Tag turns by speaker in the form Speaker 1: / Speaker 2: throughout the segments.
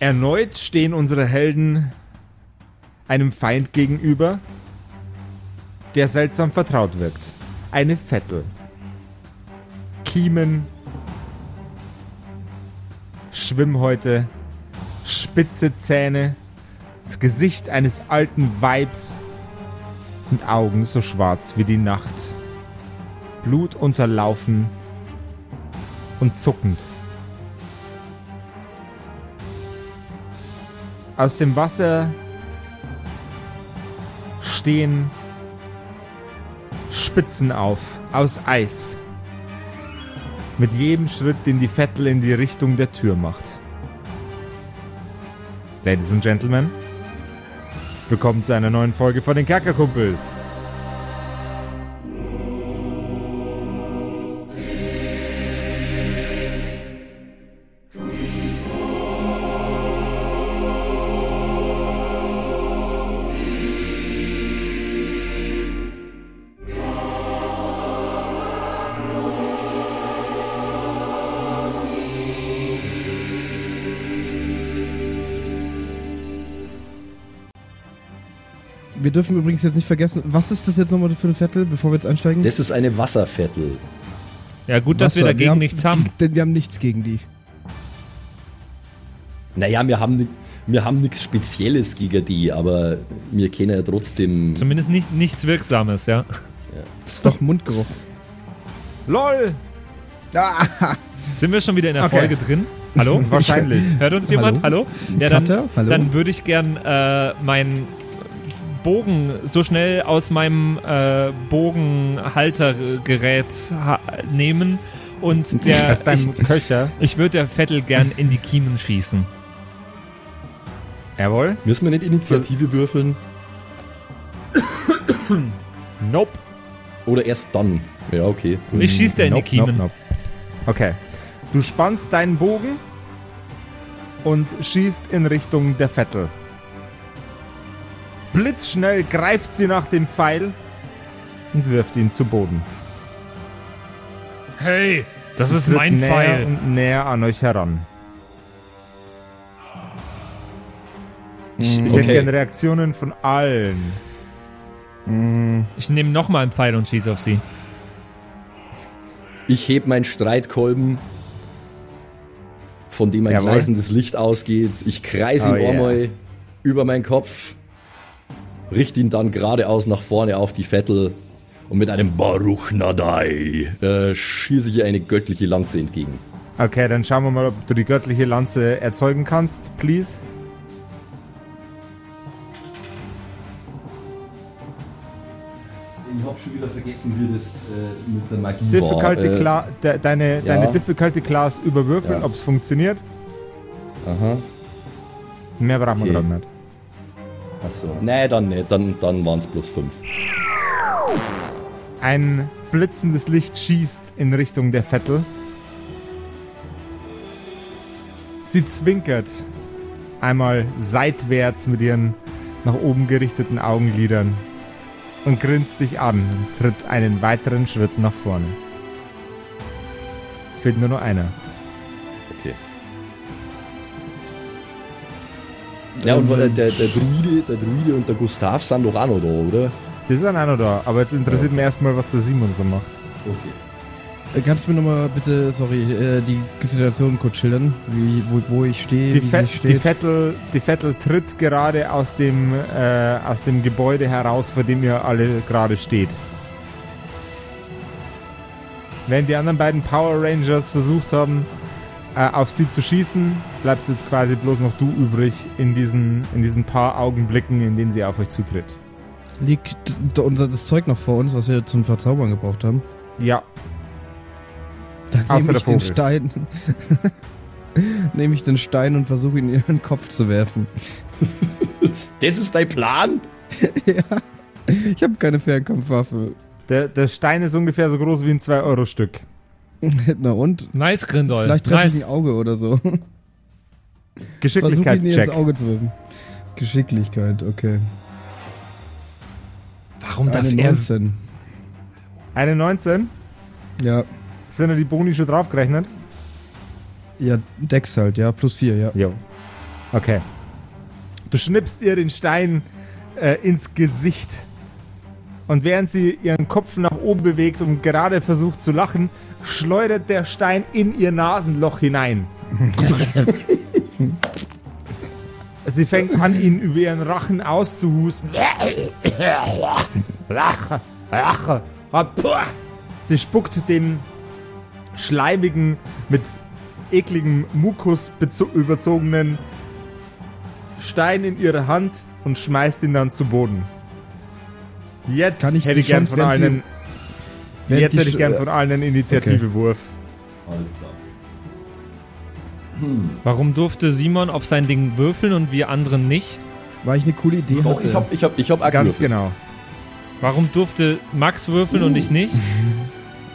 Speaker 1: Erneut stehen unsere Helden einem Feind gegenüber, der seltsam vertraut wirkt. Eine Vettel. Kiemen, Schwimmhäute, spitze Zähne, das Gesicht eines alten Weibs und Augen so schwarz wie die Nacht. Blut unterlaufen und zuckend. Aus dem Wasser stehen Spitzen auf, aus Eis. Mit jedem Schritt, den die Vettel in die Richtung der Tür macht. Ladies and Gentlemen, willkommen zu einer neuen Folge von den Kerkerkumpels.
Speaker 2: Wir dürfen übrigens jetzt nicht vergessen, was ist das jetzt nochmal für ein Viertel, bevor wir jetzt einsteigen?
Speaker 3: Das ist eine Wasserviertel.
Speaker 4: Ja, gut, dass wir
Speaker 2: Wasser.
Speaker 4: dagegen
Speaker 2: haben,
Speaker 4: nichts haben.
Speaker 2: Denn wir haben nichts gegen die.
Speaker 3: Naja, wir haben, wir haben nichts Spezielles gegen die, aber wir kennen ja trotzdem.
Speaker 4: Zumindest nicht, nichts Wirksames, ja.
Speaker 2: Doch, Mundgeruch.
Speaker 1: LOL!
Speaker 4: Sind wir schon wieder in der
Speaker 1: Okay.
Speaker 4: Folge drin? Hallo?
Speaker 1: Wahrscheinlich.
Speaker 4: Hört uns jemand? Hallo? Ja,
Speaker 2: Cutter?
Speaker 4: dann,
Speaker 2: Hallo?
Speaker 4: dann würde ich gern äh, meinen Bogen so schnell aus meinem äh, Bogenhaltergerät ha nehmen und der
Speaker 1: Aus deinem
Speaker 4: ich,
Speaker 1: Köcher.
Speaker 4: ich würde der Vettel gern in die Kiemen schießen.
Speaker 1: Jawohl.
Speaker 3: Müssen wir nicht Initiative würfeln?
Speaker 1: Nope.
Speaker 3: Oder erst dann? Ja, okay.
Speaker 4: Ich schieß der in die
Speaker 1: Nope,
Speaker 4: Kiemen.
Speaker 1: nope, nope. Okay. Du spannst deinen Bogen und schießt in Richtung der Vettel. Blitzschnell greift sie nach dem Pfeil und wirft ihn zu Boden.
Speaker 4: Hey, das ist
Speaker 1: Tritt
Speaker 4: mein
Speaker 1: näher
Speaker 4: Pfeil.
Speaker 1: und näher an euch heran.
Speaker 4: Ich,
Speaker 1: Ich
Speaker 4: ich,
Speaker 1: hätte
Speaker 3: Okay.
Speaker 1: gerne Reaktionen von allen.
Speaker 4: ich nehme nochmal einen Pfeil und schieße auf sie.
Speaker 3: Ich heb meinen Streitkolben, von dem ein
Speaker 1: Jawohl.
Speaker 3: gleißendes Licht ausgeht. Ich kreise
Speaker 1: Oh
Speaker 3: ihn
Speaker 1: yeah.
Speaker 3: einmal über meinen Kopf, richte ihn dann geradeaus nach vorne auf die Vettel und mit einem Baruch Nadai äh, schieße ich ihr eine göttliche Lanze entgegen.
Speaker 1: Okay, dann schauen wir mal, ob du die göttliche Lanze erzeugen kannst, please.
Speaker 3: Ich habe schon wieder vergessen, wie das äh, mit der Magie
Speaker 1: Difficulty
Speaker 3: war. Äh,
Speaker 1: Cla de, deine, deine Difficulty Class überwürfeln,
Speaker 3: Ja.
Speaker 1: ob es funktioniert.
Speaker 3: Aha.
Speaker 1: Mehr braucht man
Speaker 3: Okay.
Speaker 1: gerade nicht.
Speaker 3: Achso. Nee, dann nicht. Dann, dann waren es plus fünf.
Speaker 1: Ein blitzendes Licht schießt in Richtung der Vettel. Sie zwinkert einmal seitwärts mit ihren nach oben gerichteten Augenlidern und grinst dich an und tritt einen weiteren Schritt nach vorne. Es fehlt nur noch einer.
Speaker 3: Ja, und äh, der, der, Druide, der Druide und der Gustav sind doch auch noch da, oder?
Speaker 1: Das ist ein einer da, aber jetzt interessiert mich erstmal, was der Simon so macht.
Speaker 3: Okay.
Speaker 2: Äh, Kannst du mir nochmal bitte, sorry, äh, die Situation kurz schildern, wie, wo, wo ich stehe,
Speaker 1: Die,
Speaker 2: wie
Speaker 1: Fe
Speaker 2: sie
Speaker 1: die,
Speaker 2: steht?
Speaker 1: Vettel, die Vettel tritt gerade aus dem, äh, aus dem Gebäude heraus, vor dem ihr alle gerade steht. Während die anderen beiden Power Rangers versucht haben, äh, auf sie zu schießen, bleibst jetzt quasi bloß noch du übrig in diesen, in diesen paar Augenblicken, in denen sie auf euch zutritt.
Speaker 2: Liegt unser das Zeug noch vor uns, was wir zum Verzaubern gebraucht haben?
Speaker 1: Ja,
Speaker 2: Dann
Speaker 1: Außer
Speaker 2: nehme
Speaker 1: der
Speaker 2: ich den. Stein. nehme ich den Stein und versuche ihn in ihren Kopf zu werfen.
Speaker 3: Das ist dein Plan?
Speaker 2: ja. Ich habe keine Fernkampfwaffe.
Speaker 1: der, der Stein ist ungefähr so groß wie ein 2-Euro-Stück.
Speaker 2: Na und?
Speaker 4: Nice, Grindol.
Speaker 2: Vielleicht treffe ich
Speaker 4: nice.
Speaker 2: ein Auge oder so.
Speaker 1: Geschicklichkeitscheck.
Speaker 2: Auge zu werfen. Geschicklichkeit, okay.
Speaker 4: Warum darf
Speaker 2: Eine
Speaker 4: er...
Speaker 2: 19.
Speaker 1: Eine 19?
Speaker 2: Ja.
Speaker 1: Sind da die Boni schon draufgerechnet?
Speaker 2: Ja, Dex halt, ja, plus 4, ja.
Speaker 1: Jo. Okay. Du schnippst ihr den Stein äh, ins Gesicht. Und während sie ihren Kopf nach oben bewegt und gerade versucht zu lachen, schleudert der Stein in ihr Nasenloch hinein. sie fängt an, ihn über ihren Rachen auszuhusten. Lache, lache. Sie spuckt den schleimigen, mit ekligem Mukus überzogenen Stein in ihre Hand und schmeißt ihn dann zu Boden. Jetzt
Speaker 2: Kann ich
Speaker 1: hätte ich gern
Speaker 2: Chance,
Speaker 1: von allen.
Speaker 2: Wenn
Speaker 1: Jetzt hätte ich gern von allen einen Initiativewurf.
Speaker 3: Alles klar.
Speaker 4: Warum durfte Simon auf sein Ding würfeln und wir anderen nicht?
Speaker 2: Weil ich eine coole Idee hatte.
Speaker 3: ich hab, ich hab, ich hab
Speaker 1: Ganz
Speaker 3: gewürfelt.
Speaker 1: genau.
Speaker 4: Warum durfte Max würfeln und ich nicht?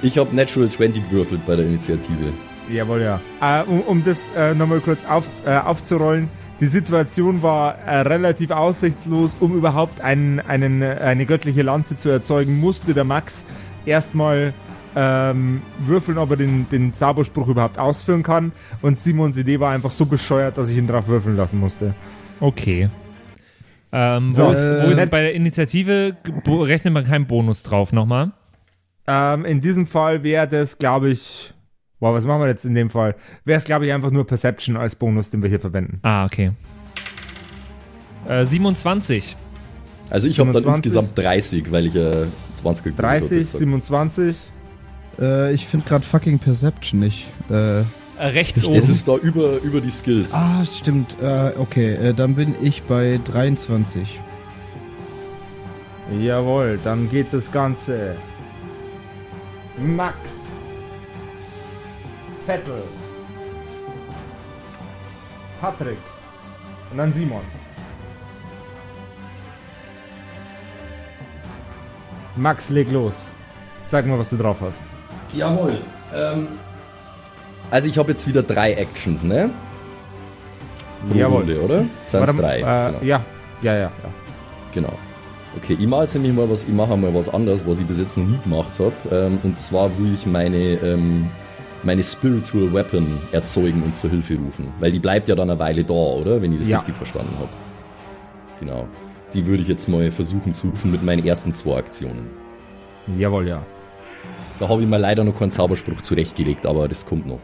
Speaker 3: Ich hab Natural 20 gewürfelt bei der Initiative.
Speaker 1: Jawohl, ja. Äh, um, um das äh, nochmal kurz auf, äh, aufzurollen. Die Situation war äh, relativ aussichtslos. Um überhaupt einen, einen, äh, eine göttliche Lanze zu erzeugen, musste der Max erstmal ähm, würfeln, ob er den, den Zauberspruch überhaupt ausführen kann. Und Simons Idee war einfach so bescheuert, dass ich ihn drauf würfeln lassen musste.
Speaker 4: Okay. Ähm,
Speaker 1: So,
Speaker 4: wo, ist, wo
Speaker 2: äh,
Speaker 4: ist bei der Initiative rechnet man keinen Bonus drauf nochmal?
Speaker 1: Ähm, in diesem Fall wäre das, glaube ich. Boah, was machen wir jetzt in dem Fall? Wäre es, glaube ich, einfach nur Perception als Bonus, den wir hier verwenden.
Speaker 4: Ah, okay. Äh, 27.
Speaker 3: Also ich hab dann
Speaker 1: 25?
Speaker 3: insgesamt 30, weil ich äh, 20 gewürfelt hab,
Speaker 1: 30,
Speaker 3: wie gesagt.
Speaker 1: 27.
Speaker 2: Äh, ich finde gerade fucking Perception nicht. Äh,
Speaker 4: Äh, rechts oben.
Speaker 3: Das ist da über, über die Skills.
Speaker 2: ah, stimmt. Äh, okay, äh, dann bin ich bei 23.
Speaker 1: Jawohl, dann geht das Ganze. Max. Vettel. Patrick. Und dann Simon. Max, leg los. Sag mal, was du drauf hast.
Speaker 3: Jawohl. Ähm, also ich habe jetzt wieder drei Actions, ne? Pro
Speaker 1: Jawohl.
Speaker 3: Runde, oder? Sind
Speaker 1: Warte,
Speaker 3: drei?
Speaker 1: Äh,
Speaker 3: genau.
Speaker 1: Ja, ja, ja. ja.
Speaker 3: genau. Okay, ich mache jetzt nämlich mal was, ich mache mal was anderes, was ich bis jetzt noch nie gemacht habe. Ähm, und zwar will ich meine, ähm, meine Spiritual Weapon erzeugen und zur Hilfe rufen. Weil die bleibt ja dann eine Weile da, oder? Wenn ich das
Speaker 1: Ja.
Speaker 3: richtig verstanden habe. Genau. Die würde ich jetzt mal versuchen zu rufen mit meinen ersten zwei Aktionen.
Speaker 1: Jawohl, ja.
Speaker 3: Da habe ich mir leider noch keinen Zauberspruch zurechtgelegt, aber das kommt noch.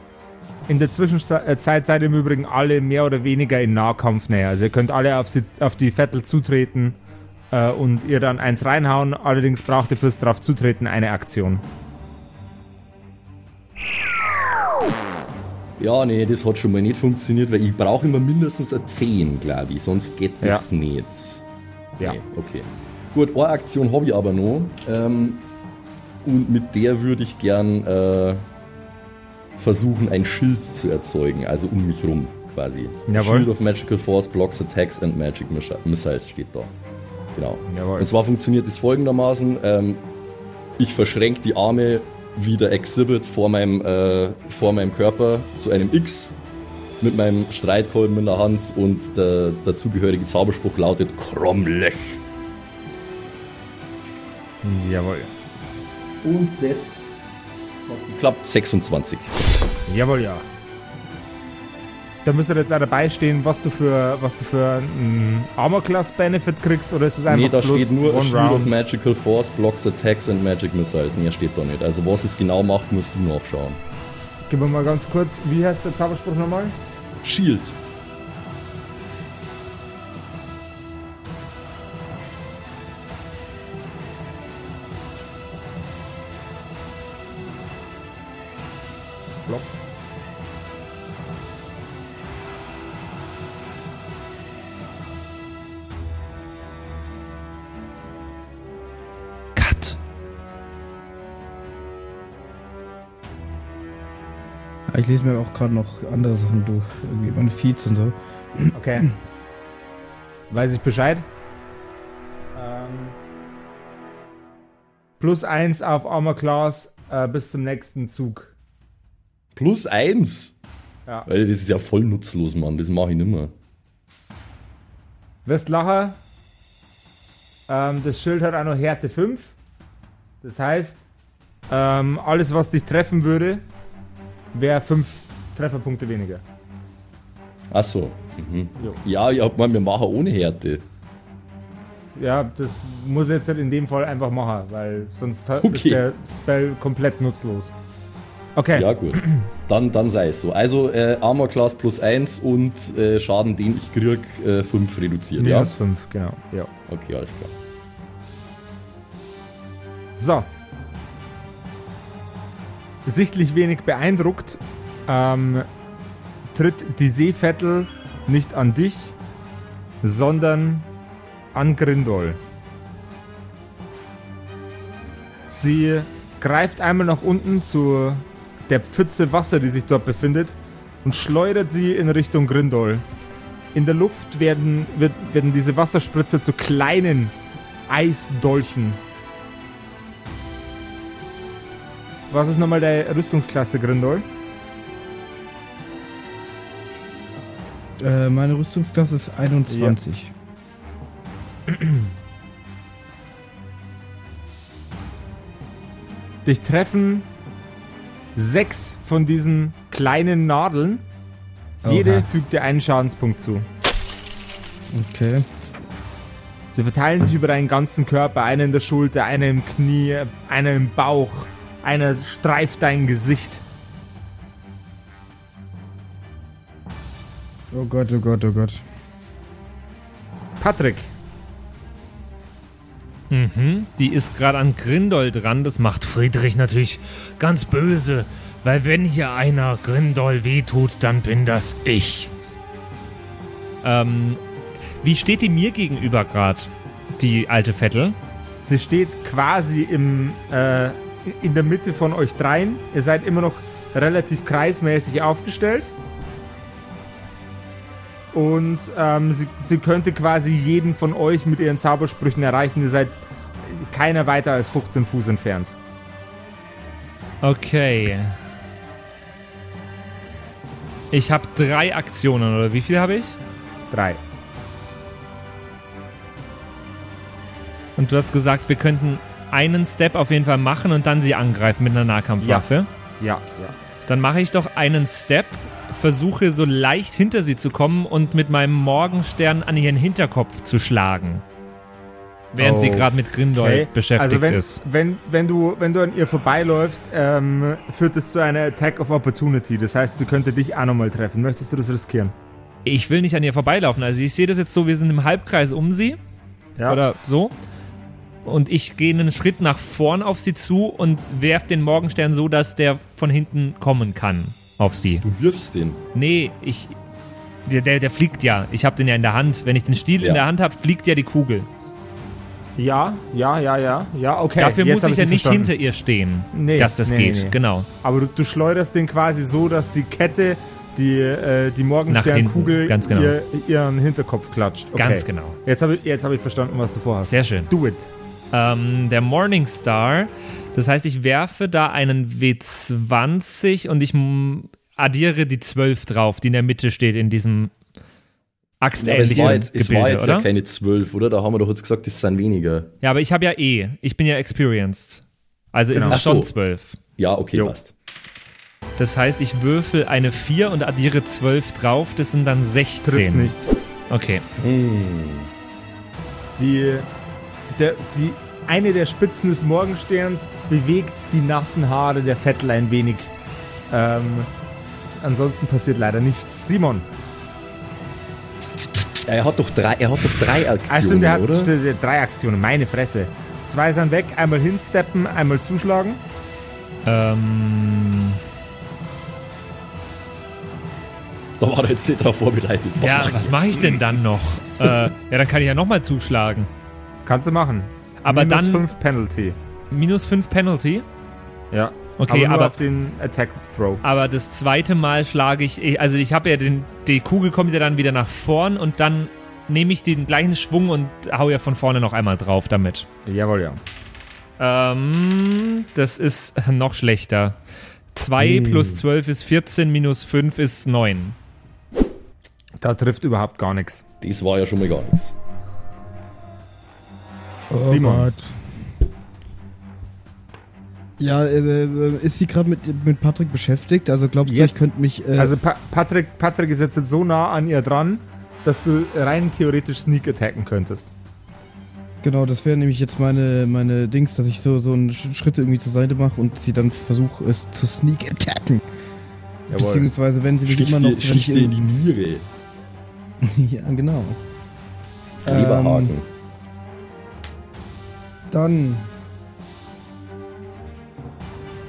Speaker 1: In der Zwischenzeit seid ihr im Übrigen alle mehr oder weniger in Nahkampf näher. Also ihr könnt alle auf, sie, auf die Vettel zutreten äh, und ihr dann eins reinhauen. Allerdings braucht ihr fürs drauf zutreten eine Aktion.
Speaker 3: Ja, nee, das hat schon mal nicht funktioniert, weil ich brauche immer mindestens eine 10, glaube ich, sonst geht das nicht.
Speaker 1: Ja.
Speaker 3: Nee, okay. Gut, eine Aktion habe ich aber noch. Ähm, und mit der würde ich gern äh, versuchen, ein Schild zu erzeugen, also um mich rum quasi.
Speaker 1: Jawohl.
Speaker 3: Shield of Magical Force blocks attacks and magic Missi- missiles steht da. Genau.
Speaker 1: Jawohl.
Speaker 3: Und zwar funktioniert es folgendermaßen: ähm, Ich verschränke die Arme wie der Exhibit vor meinem, äh, vor meinem Körper zu einem X mit meinem Streitkolben in der Hand und der dazugehörige Zauberspruch lautet Kromlech.
Speaker 1: Jawohl.
Speaker 3: Und das hat geklappt 26.
Speaker 1: Jawohl, ja. Da müsste jetzt auch dabei stehen, was du für, was du für einen Armor Class Benefit kriegst, oder ist es einfach
Speaker 3: Nee, da steht nur
Speaker 1: one
Speaker 3: Shield of? Magical Force blocks attacks and magic missiles. Mehr steht da nicht. Also was es genau macht, musst du nachschauen.
Speaker 1: Gib mir mal ganz kurz, wie heißt der Zauberspruch nochmal?
Speaker 3: Shield.
Speaker 2: Lese mir auch gerade noch andere Sachen durch. Irgendwie meine Feeds und so.
Speaker 1: Okay. Weiß ich Bescheid. Ähm, plus eins auf Armor Class äh, bis zum nächsten Zug.
Speaker 3: Plus eins.
Speaker 1: Ja.
Speaker 3: Weil das ist ja voll nutzlos, Mann. Das mache ich nimmer.
Speaker 1: Westlacher. Ähm, das Schild hat auch noch Härte 5. Das heißt, ähm, alles, was dich treffen würde, wäre 5 Trefferpunkte weniger.
Speaker 3: Ach so. Ja, ja, man, wir machen ohne Härte.
Speaker 1: Ja, das muss jetzt halt in dem Fall einfach machen, weil sonst hat- ist
Speaker 3: Okay.
Speaker 1: der Spell komplett nutzlos. Okay,
Speaker 3: Ja, gut. Dann, dann sei es so. Also äh, Armor Class plus 1 und äh, Schaden, den ich krieg, äh, 5 reduziert. Ja?
Speaker 1: minus 5, genau. Ja.
Speaker 3: Okay, alles klar.
Speaker 1: So. Sichtlich wenig beeindruckt ähm, tritt die Seevettel nicht an dich, sondern an Grindol. Sie greift einmal nach unten zu der Pfütze Wasser, die sich dort befindet, und schleudert sie in Richtung Grindol. In der Luft werden, werden diese Wasserspritzer zu kleinen Eisdolchen. Was ist nochmal der Rüstungsklasse, Grindol?
Speaker 2: Äh, meine Rüstungsklasse ist 21.
Speaker 1: Dich treffen sechs von diesen kleinen Nadeln. Jede
Speaker 2: Oha.
Speaker 1: fügt dir einen Schadenspunkt zu.
Speaker 2: Okay.
Speaker 1: Sie verteilen sich über deinen ganzen Körper. Einer in der Schulter, einer im Knie, einer im Bauch. Einer streift dein Gesicht.
Speaker 2: Oh Gott, oh Gott, oh Gott.
Speaker 1: Patrick,
Speaker 4: Mhm. Die ist gerade an Grindol dran. Das macht Friedrich natürlich ganz böse. Weil wenn hier einer Grindol wehtut, dann bin das ich. Ähm, wie steht die mir gegenüber gerade, die alte Vettel?
Speaker 1: sie steht quasi im, äh, in der Mitte von euch dreien. Ihr seid immer noch relativ kreismäßig aufgestellt. Und ähm, sie, sie könnte quasi jeden von euch mit ihren Zaubersprüchen erreichen. Ihr seid keiner weiter als 15 Fuß entfernt.
Speaker 4: Okay. Ich habe drei Aktionen, oder wie viel habe ich?
Speaker 1: Drei.
Speaker 4: Und du hast gesagt, wir könnten einen Step auf jeden Fall machen und dann sie angreifen mit einer Nahkampfwaffe.
Speaker 1: Ja, ja.
Speaker 4: Dann mache ich doch einen Step, versuche so leicht hinter sie zu kommen und mit meinem Morgenstern an ihren Hinterkopf zu schlagen. Während sie
Speaker 1: Oh,
Speaker 4: gerade mit Grindol beschäftigt
Speaker 1: also wenn,
Speaker 4: ist.
Speaker 1: Wenn, wenn, du, wenn du an ihr vorbeiläufst, ähm, führt es zu einer Attack of Opportunity. Das heißt, sie könnte dich auch nochmal treffen. Möchtest du das riskieren?
Speaker 4: Ich will nicht an ihr vorbeilaufen. Also ich sehe das jetzt so, wir sind im Halbkreis um sie.
Speaker 1: Ja.
Speaker 4: Oder so. Und ich gehe einen Schritt nach vorn auf sie zu und werf den Morgenstern so, dass der von hinten kommen kann auf sie.
Speaker 3: Du wirfst den.
Speaker 4: Nee, ich. Der, der, der fliegt ja. Ich habe den ja in der Hand. Wenn ich den Stiel
Speaker 3: Ja.
Speaker 4: in der Hand habe, fliegt ja die Kugel.
Speaker 1: Ja, ja, ja, ja. Ja, okay.
Speaker 4: Dafür
Speaker 1: jetzt
Speaker 4: muss ich ja nicht
Speaker 1: verstanden.
Speaker 4: hinter ihr stehen,
Speaker 1: Nee,
Speaker 4: dass das
Speaker 1: nee,
Speaker 4: geht.
Speaker 1: nee.
Speaker 4: Genau.
Speaker 1: Aber du, du schleuderst den quasi so, dass die Kette, die, äh, die Morgensternkugel,
Speaker 4: ganz genau.
Speaker 1: ihr, ihren Hinterkopf klatscht. Okay.
Speaker 4: Ganz genau.
Speaker 1: Jetzt habe ich, jetzt hab ich verstanden, was du vorhast.
Speaker 4: Sehr schön.
Speaker 1: Do it.
Speaker 4: Ähm, der Morningstar. Das heißt, ich werfe da einen W20 und ich addiere die 12 drauf, die in der Mitte steht in diesem
Speaker 3: Ja, aber es
Speaker 4: axtähnlichen
Speaker 3: war jetzt, es
Speaker 4: Gebilde,
Speaker 3: war jetzt
Speaker 4: oder?
Speaker 3: ja keine 12, oder? Da haben wir doch jetzt gesagt, das sind weniger.
Speaker 4: ja, aber ich habe ja eh. Ich bin ja experienced. Also
Speaker 1: Genau.
Speaker 4: ist es
Speaker 3: Ach so.
Speaker 4: schon 12.
Speaker 3: Ja, okay,
Speaker 1: Jo.
Speaker 3: passt.
Speaker 4: Das heißt, ich würfel eine 4 und addiere 12 drauf. Das sind dann 16.
Speaker 1: Trifft nicht.
Speaker 4: Okay.
Speaker 3: Hm.
Speaker 1: Die, der, die, eine der Spitzen des Morgensterns bewegt die nassen Haare der Vettel ein wenig. Ähm, ansonsten passiert leider nichts. Simon.
Speaker 3: Er hat doch drei, er hat doch drei
Speaker 1: Ah,
Speaker 3: Aktionen,
Speaker 1: stimmt, der hat
Speaker 3: oder?
Speaker 1: stimmt, hat drei Aktionen. Meine Fresse. Zwei sind weg. Einmal hinsteppen, einmal zuschlagen.
Speaker 4: Ähm,
Speaker 3: Da war er jetzt nicht drauf vorbereitet. Was
Speaker 4: ja,
Speaker 3: mach ich
Speaker 4: was mache ich denn dann noch? äh, ja, dann kann ich ja nochmal zuschlagen.
Speaker 1: Kannst du machen.
Speaker 4: Aber
Speaker 1: Minus
Speaker 4: dann
Speaker 1: 5 Penalty.
Speaker 4: minus 5 Penalty.
Speaker 1: Ja.
Speaker 4: Okay,
Speaker 1: aber nur
Speaker 4: aber-
Speaker 1: auf den Attack Throw.
Speaker 4: Aber das zweite Mal schlage ich, also ich habe ja den, die Kugel kommt ja dann wieder nach vorn und dann nehme ich den gleichen Schwung und hau ja von vorne noch einmal drauf damit.
Speaker 1: Jawohl, ja.
Speaker 4: Ähm, das ist noch schlechter. 2 plus 12 ist 14, minus 5 ist 9.
Speaker 1: Da trifft überhaupt gar nichts.
Speaker 3: Das war ja schon mal gar nichts.
Speaker 2: Oh
Speaker 1: Simon.
Speaker 2: Gott. Ja, äh, äh, ist sie gerade mit, mit Patrick beschäftigt? Also glaubst du,
Speaker 1: Jetzt.
Speaker 2: ich könnte mich. Äh,
Speaker 1: Also pa Patrick, Patrick ist jetzt so nah an ihr dran, dass du rein theoretisch Sneak attacken könntest.
Speaker 2: Genau, das wäre nämlich jetzt meine, meine Dings, dass ich so, so einen Sch- Schritt irgendwie zur Seite mache und sie dann versuche, es zu sneak attacken. Beziehungsweise, wenn sie mich immer noch.
Speaker 3: stich
Speaker 2: ich
Speaker 3: sie in
Speaker 2: in-
Speaker 3: die Niere.
Speaker 2: ja, genau.
Speaker 3: Leberhaken.
Speaker 2: Ähm, dann.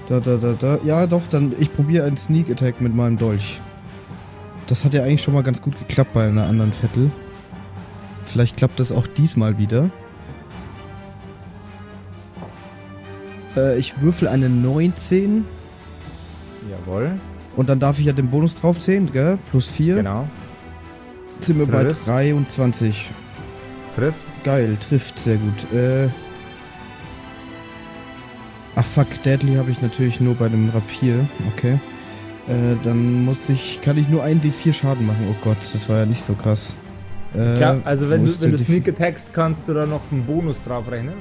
Speaker 2: Da, da, da, da. Ja, doch, dann. Ich probiere einen Sneak Attack mit meinem Dolch. Das hat ja eigentlich schon mal ganz gut geklappt bei einer anderen Vettel. Vielleicht klappt das auch diesmal wieder. Äh, ich würfel eine 19
Speaker 1: Jawohl,
Speaker 2: und dann darf ich ja den Bonus draufzählen, gell? Plus 4.
Speaker 1: genau.
Speaker 2: Sind wir bei
Speaker 1: Trifft.
Speaker 2: 23.
Speaker 1: Trifft.
Speaker 2: Geil, trifft sehr gut. Äh. Ach fuck, Deadly habe ich natürlich nur bei dem Rapier. Okay. Äh, dann muss ich. Kann ich nur einen D4 Schaden machen. Oh Gott, das war ja nicht so krass. Äh,
Speaker 1: Klar, also wenn du, wenn du
Speaker 2: D4?
Speaker 1: Sneak attackst, kannst du da noch einen Bonus drauf rechnen.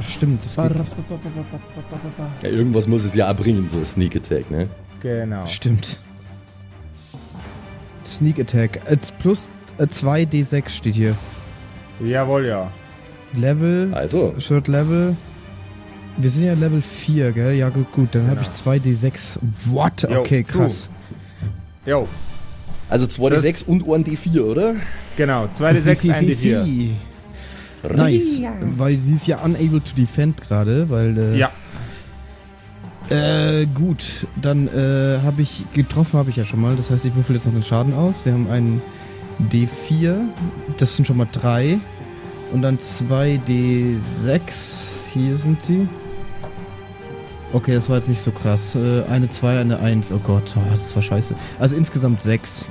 Speaker 2: Ach stimmt, das geht.
Speaker 3: Ja, irgendwas muss es ja auch bringen, so ein Sneak Attack, ne?
Speaker 1: Genau.
Speaker 2: Stimmt. Sneak Attack. Äh, plus 2 D6 steht hier.
Speaker 1: Jawohl, ja.
Speaker 2: Level.
Speaker 3: Also,
Speaker 2: Third Level. Wir sind ja Level 4, gell? Ja, gut, gut. Dann habe
Speaker 1: Genau.
Speaker 2: ich 2 D6. What?
Speaker 1: Jo,
Speaker 2: Okay, krass.
Speaker 1: Jo,
Speaker 3: also 2d6 und 1d4, oder?
Speaker 1: genau. 2d6, 1d4.
Speaker 2: Nice. Weil sie ist ja unable to defend gerade, weil. Äh,
Speaker 1: Ja,
Speaker 2: Äh, gut. Dann äh, habe ich getroffen, habe ich ja schon mal. Das heißt, ich würfel jetzt noch den Schaden aus. Wir haben einen D4. Das sind schon mal drei. Und dann zwei D6. Hier sind sie. Okay, das war jetzt nicht so krass. Äh, eine 2, eine 1. Oh Gott, oh, das war scheiße. Also insgesamt 6.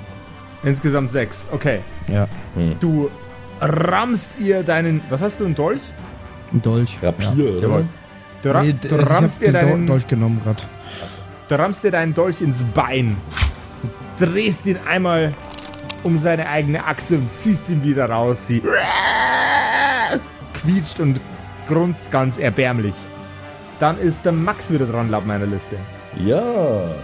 Speaker 1: insgesamt 6. Okay.
Speaker 2: Ja,
Speaker 1: Du rammst ihr deinen. Was hast du, ein Dolch?
Speaker 2: ein Dolch.
Speaker 3: Rapier,
Speaker 2: Ja.
Speaker 3: oder?
Speaker 1: Jawohl. Du, ra
Speaker 2: Nee,
Speaker 1: du
Speaker 2: also ich
Speaker 1: rammst
Speaker 2: hab
Speaker 1: dir deinen.
Speaker 2: Dolch genommen gerade.
Speaker 1: Du rammst dir deinen Dolch ins Bein, drehst ihn einmal um seine eigene Achse und ziehst ihn wieder raus. Sie quietscht und grunzt ganz erbärmlich. Dann ist der Max wieder dran, laut meiner Liste.
Speaker 3: Ja.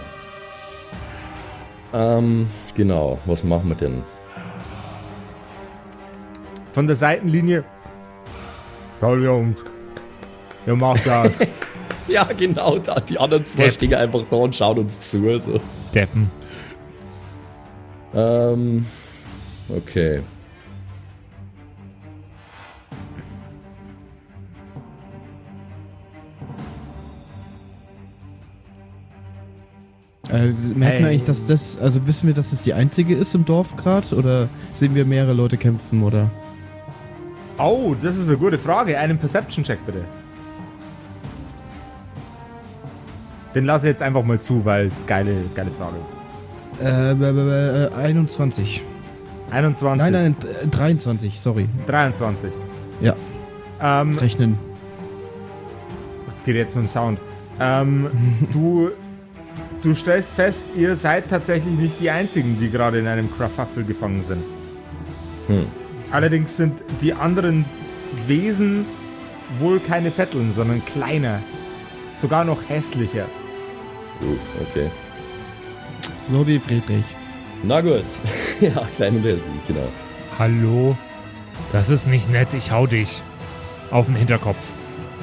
Speaker 3: Ähm, genau. Was machen wir denn?
Speaker 1: Von der Seitenlinie. Ja, Jungs. Ihr macht das.
Speaker 3: Ja, genau. Da, die anderen zwei
Speaker 4: Depp.
Speaker 3: stehen einfach da und schauen uns zu. So.
Speaker 4: Deppen.
Speaker 3: Ähm, okay.
Speaker 2: Äh, merken wir eigentlich, dass das, also wissen wir, dass das die einzige ist im Dorf gerade? Oder sehen wir mehrere Leute kämpfen, oder?
Speaker 1: oh, das ist eine gute Frage. Einen Perception-Check bitte. Den lasse ich jetzt einfach mal zu, weil es geile, geile Frage ist.
Speaker 2: Äh, b- b- b- 21.
Speaker 1: 21.
Speaker 2: Nein, nein, äh, 23, sorry.
Speaker 1: 23.
Speaker 2: Ja.
Speaker 1: Ähm,
Speaker 2: Rechnen.
Speaker 1: was geht jetzt mit dem Sound? Ähm, du, du stellst fest, ihr seid tatsächlich nicht die Einzigen, die gerade in einem Krafuffel gefangen sind.
Speaker 3: Hm.
Speaker 1: Allerdings sind die anderen Wesen wohl keine Vetteln, sondern kleiner. Sogar noch hässlicher.
Speaker 3: Gut, okay.
Speaker 2: So wie Friedrich.
Speaker 3: Na gut. ja, klein und hässlich, genau.
Speaker 4: Hallo? Das ist nicht nett, ich hau dich. Auf den Hinterkopf.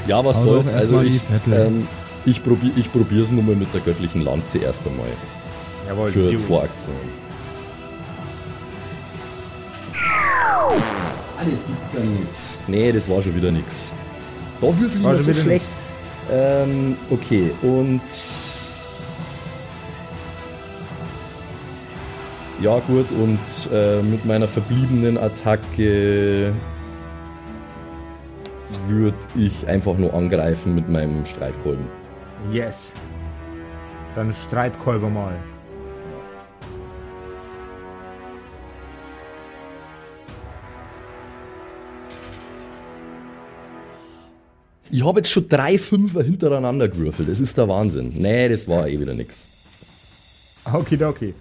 Speaker 3: Ja, was
Speaker 2: Hau
Speaker 3: soll's. Also
Speaker 2: erstmal die
Speaker 3: ich, ähm, ich, probier, ich probier's nur mal mit der göttlichen Lanze erst einmal.
Speaker 1: Jawohl,
Speaker 3: Für zwei Aktionen. Alles 17. Nee, das war schon wieder nix. Da würfel ich so
Speaker 1: wieder
Speaker 3: schlecht. Ähm, okay, und... Ja gut, und äh, mit meiner verbliebenen Attacke würde ich einfach nur angreifen mit meinem Streitkolben.
Speaker 1: Yes. Dann Streitkolber mal.
Speaker 3: Ich habe jetzt schon drei Fünfer hintereinander gewürfelt. Das ist der Wahnsinn. Nee, das war eh wieder nix.
Speaker 1: Okidoki.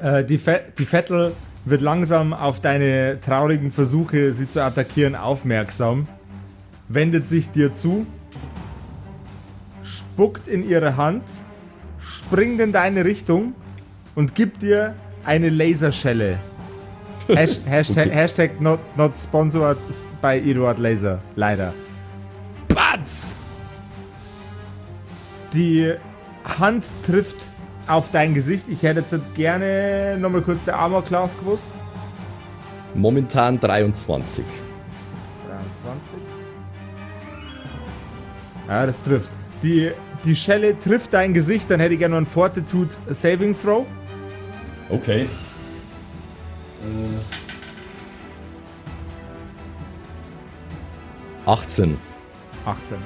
Speaker 1: Äh, die, Ve die Vettel wird langsam auf deine traurigen Versuche, sie zu attackieren, aufmerksam, wendet sich dir zu, spuckt in ihre Hand, springt in deine Richtung und gibt dir eine Laserschelle. Hash, Hashtag,
Speaker 3: Okay.
Speaker 1: Hashtag not, not sponsored by Eduard Laser. Leider. Batz! Die Hand trifft auf dein Gesicht. Ich hätte jetzt gerne nochmal kurz der Armor Class gewusst.
Speaker 3: Momentan 23.
Speaker 1: 23. Ja, das trifft. Die, die Schelle trifft dein Gesicht, dann hätte ich gerne noch ein Fortitude Saving Throw.
Speaker 3: Okay. Äh. 18.
Speaker 1: 18.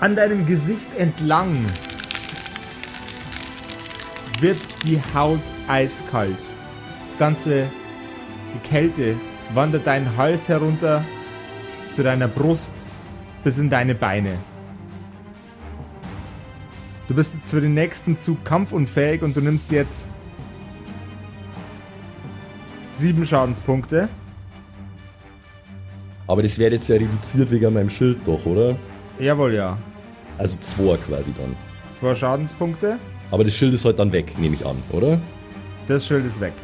Speaker 1: An deinem Gesicht entlang wird die Haut eiskalt. Das ganze, die Kälte wandert deinen Hals herunter zu deiner Brust bis in deine Beine. Du bist jetzt für den nächsten Zug kampfunfähig und du nimmst jetzt sieben Schadenspunkte.
Speaker 3: Aber das wird jetzt ja reduziert wegen meinem Schild doch, oder?
Speaker 1: Jawohl, ja.
Speaker 3: Also 2 quasi dann.
Speaker 1: Zwei Schadenspunkte.
Speaker 3: Aber das Schild ist halt dann weg, nehme ich an, oder?
Speaker 1: Das Schild ist weg.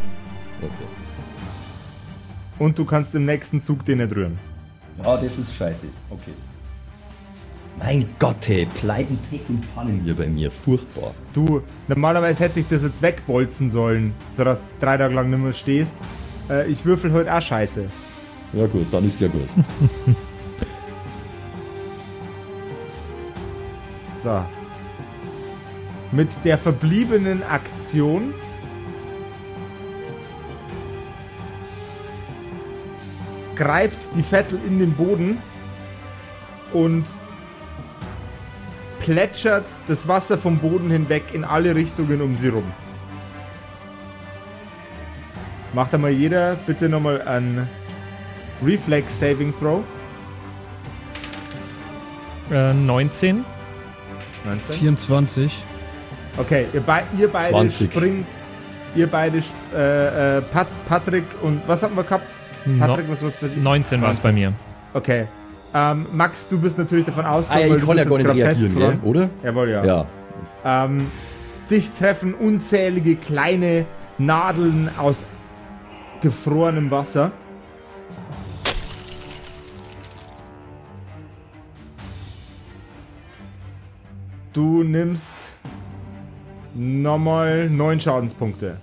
Speaker 3: Okay.
Speaker 1: Und du kannst im nächsten Zug den nicht rühren.
Speaker 3: Ja, das ist scheiße. Okay. Mein Gott, hey, Pleiten, Pech und Pannen hier bei mir. Furchtbar.
Speaker 1: Du, normalerweise hätte ich das jetzt wegbolzen sollen, sodass du drei Tage lang nicht mehr stehst. Äh, ich würfel heute auch scheiße.
Speaker 3: Ja gut, dann ist ja gut.
Speaker 1: So. Mit der verbliebenen Aktion greift die Vettel in den Boden und plätschert das Wasser vom Boden hinweg in alle Richtungen um sie rum. Macht einmal jeder bitte nochmal ein Reflex Saving Throw.
Speaker 4: Äh, 19.
Speaker 1: 19.
Speaker 2: 24.
Speaker 1: Okay, ihr, bei, ihr beide
Speaker 3: 20.
Speaker 1: springt. Ihr beide, äh, äh, Pat, Patrick und was haben wir gehabt? Patrick, was was bei dir?
Speaker 4: 19 war es bei mir.
Speaker 1: Okay. Ähm, Max, du bist natürlich davon
Speaker 3: Ah
Speaker 1: ausgegangen,
Speaker 3: ja,
Speaker 1: weil
Speaker 3: ich
Speaker 1: du
Speaker 3: kann ja
Speaker 1: bist
Speaker 3: gar nicht reagieren, gell? oder?
Speaker 1: Jawohl, ja.
Speaker 3: Ja.
Speaker 1: Ähm, dich treffen unzählige kleine Nadeln aus gefrorenem Wasser. Du nimmst nochmal neun Schadenspunkte.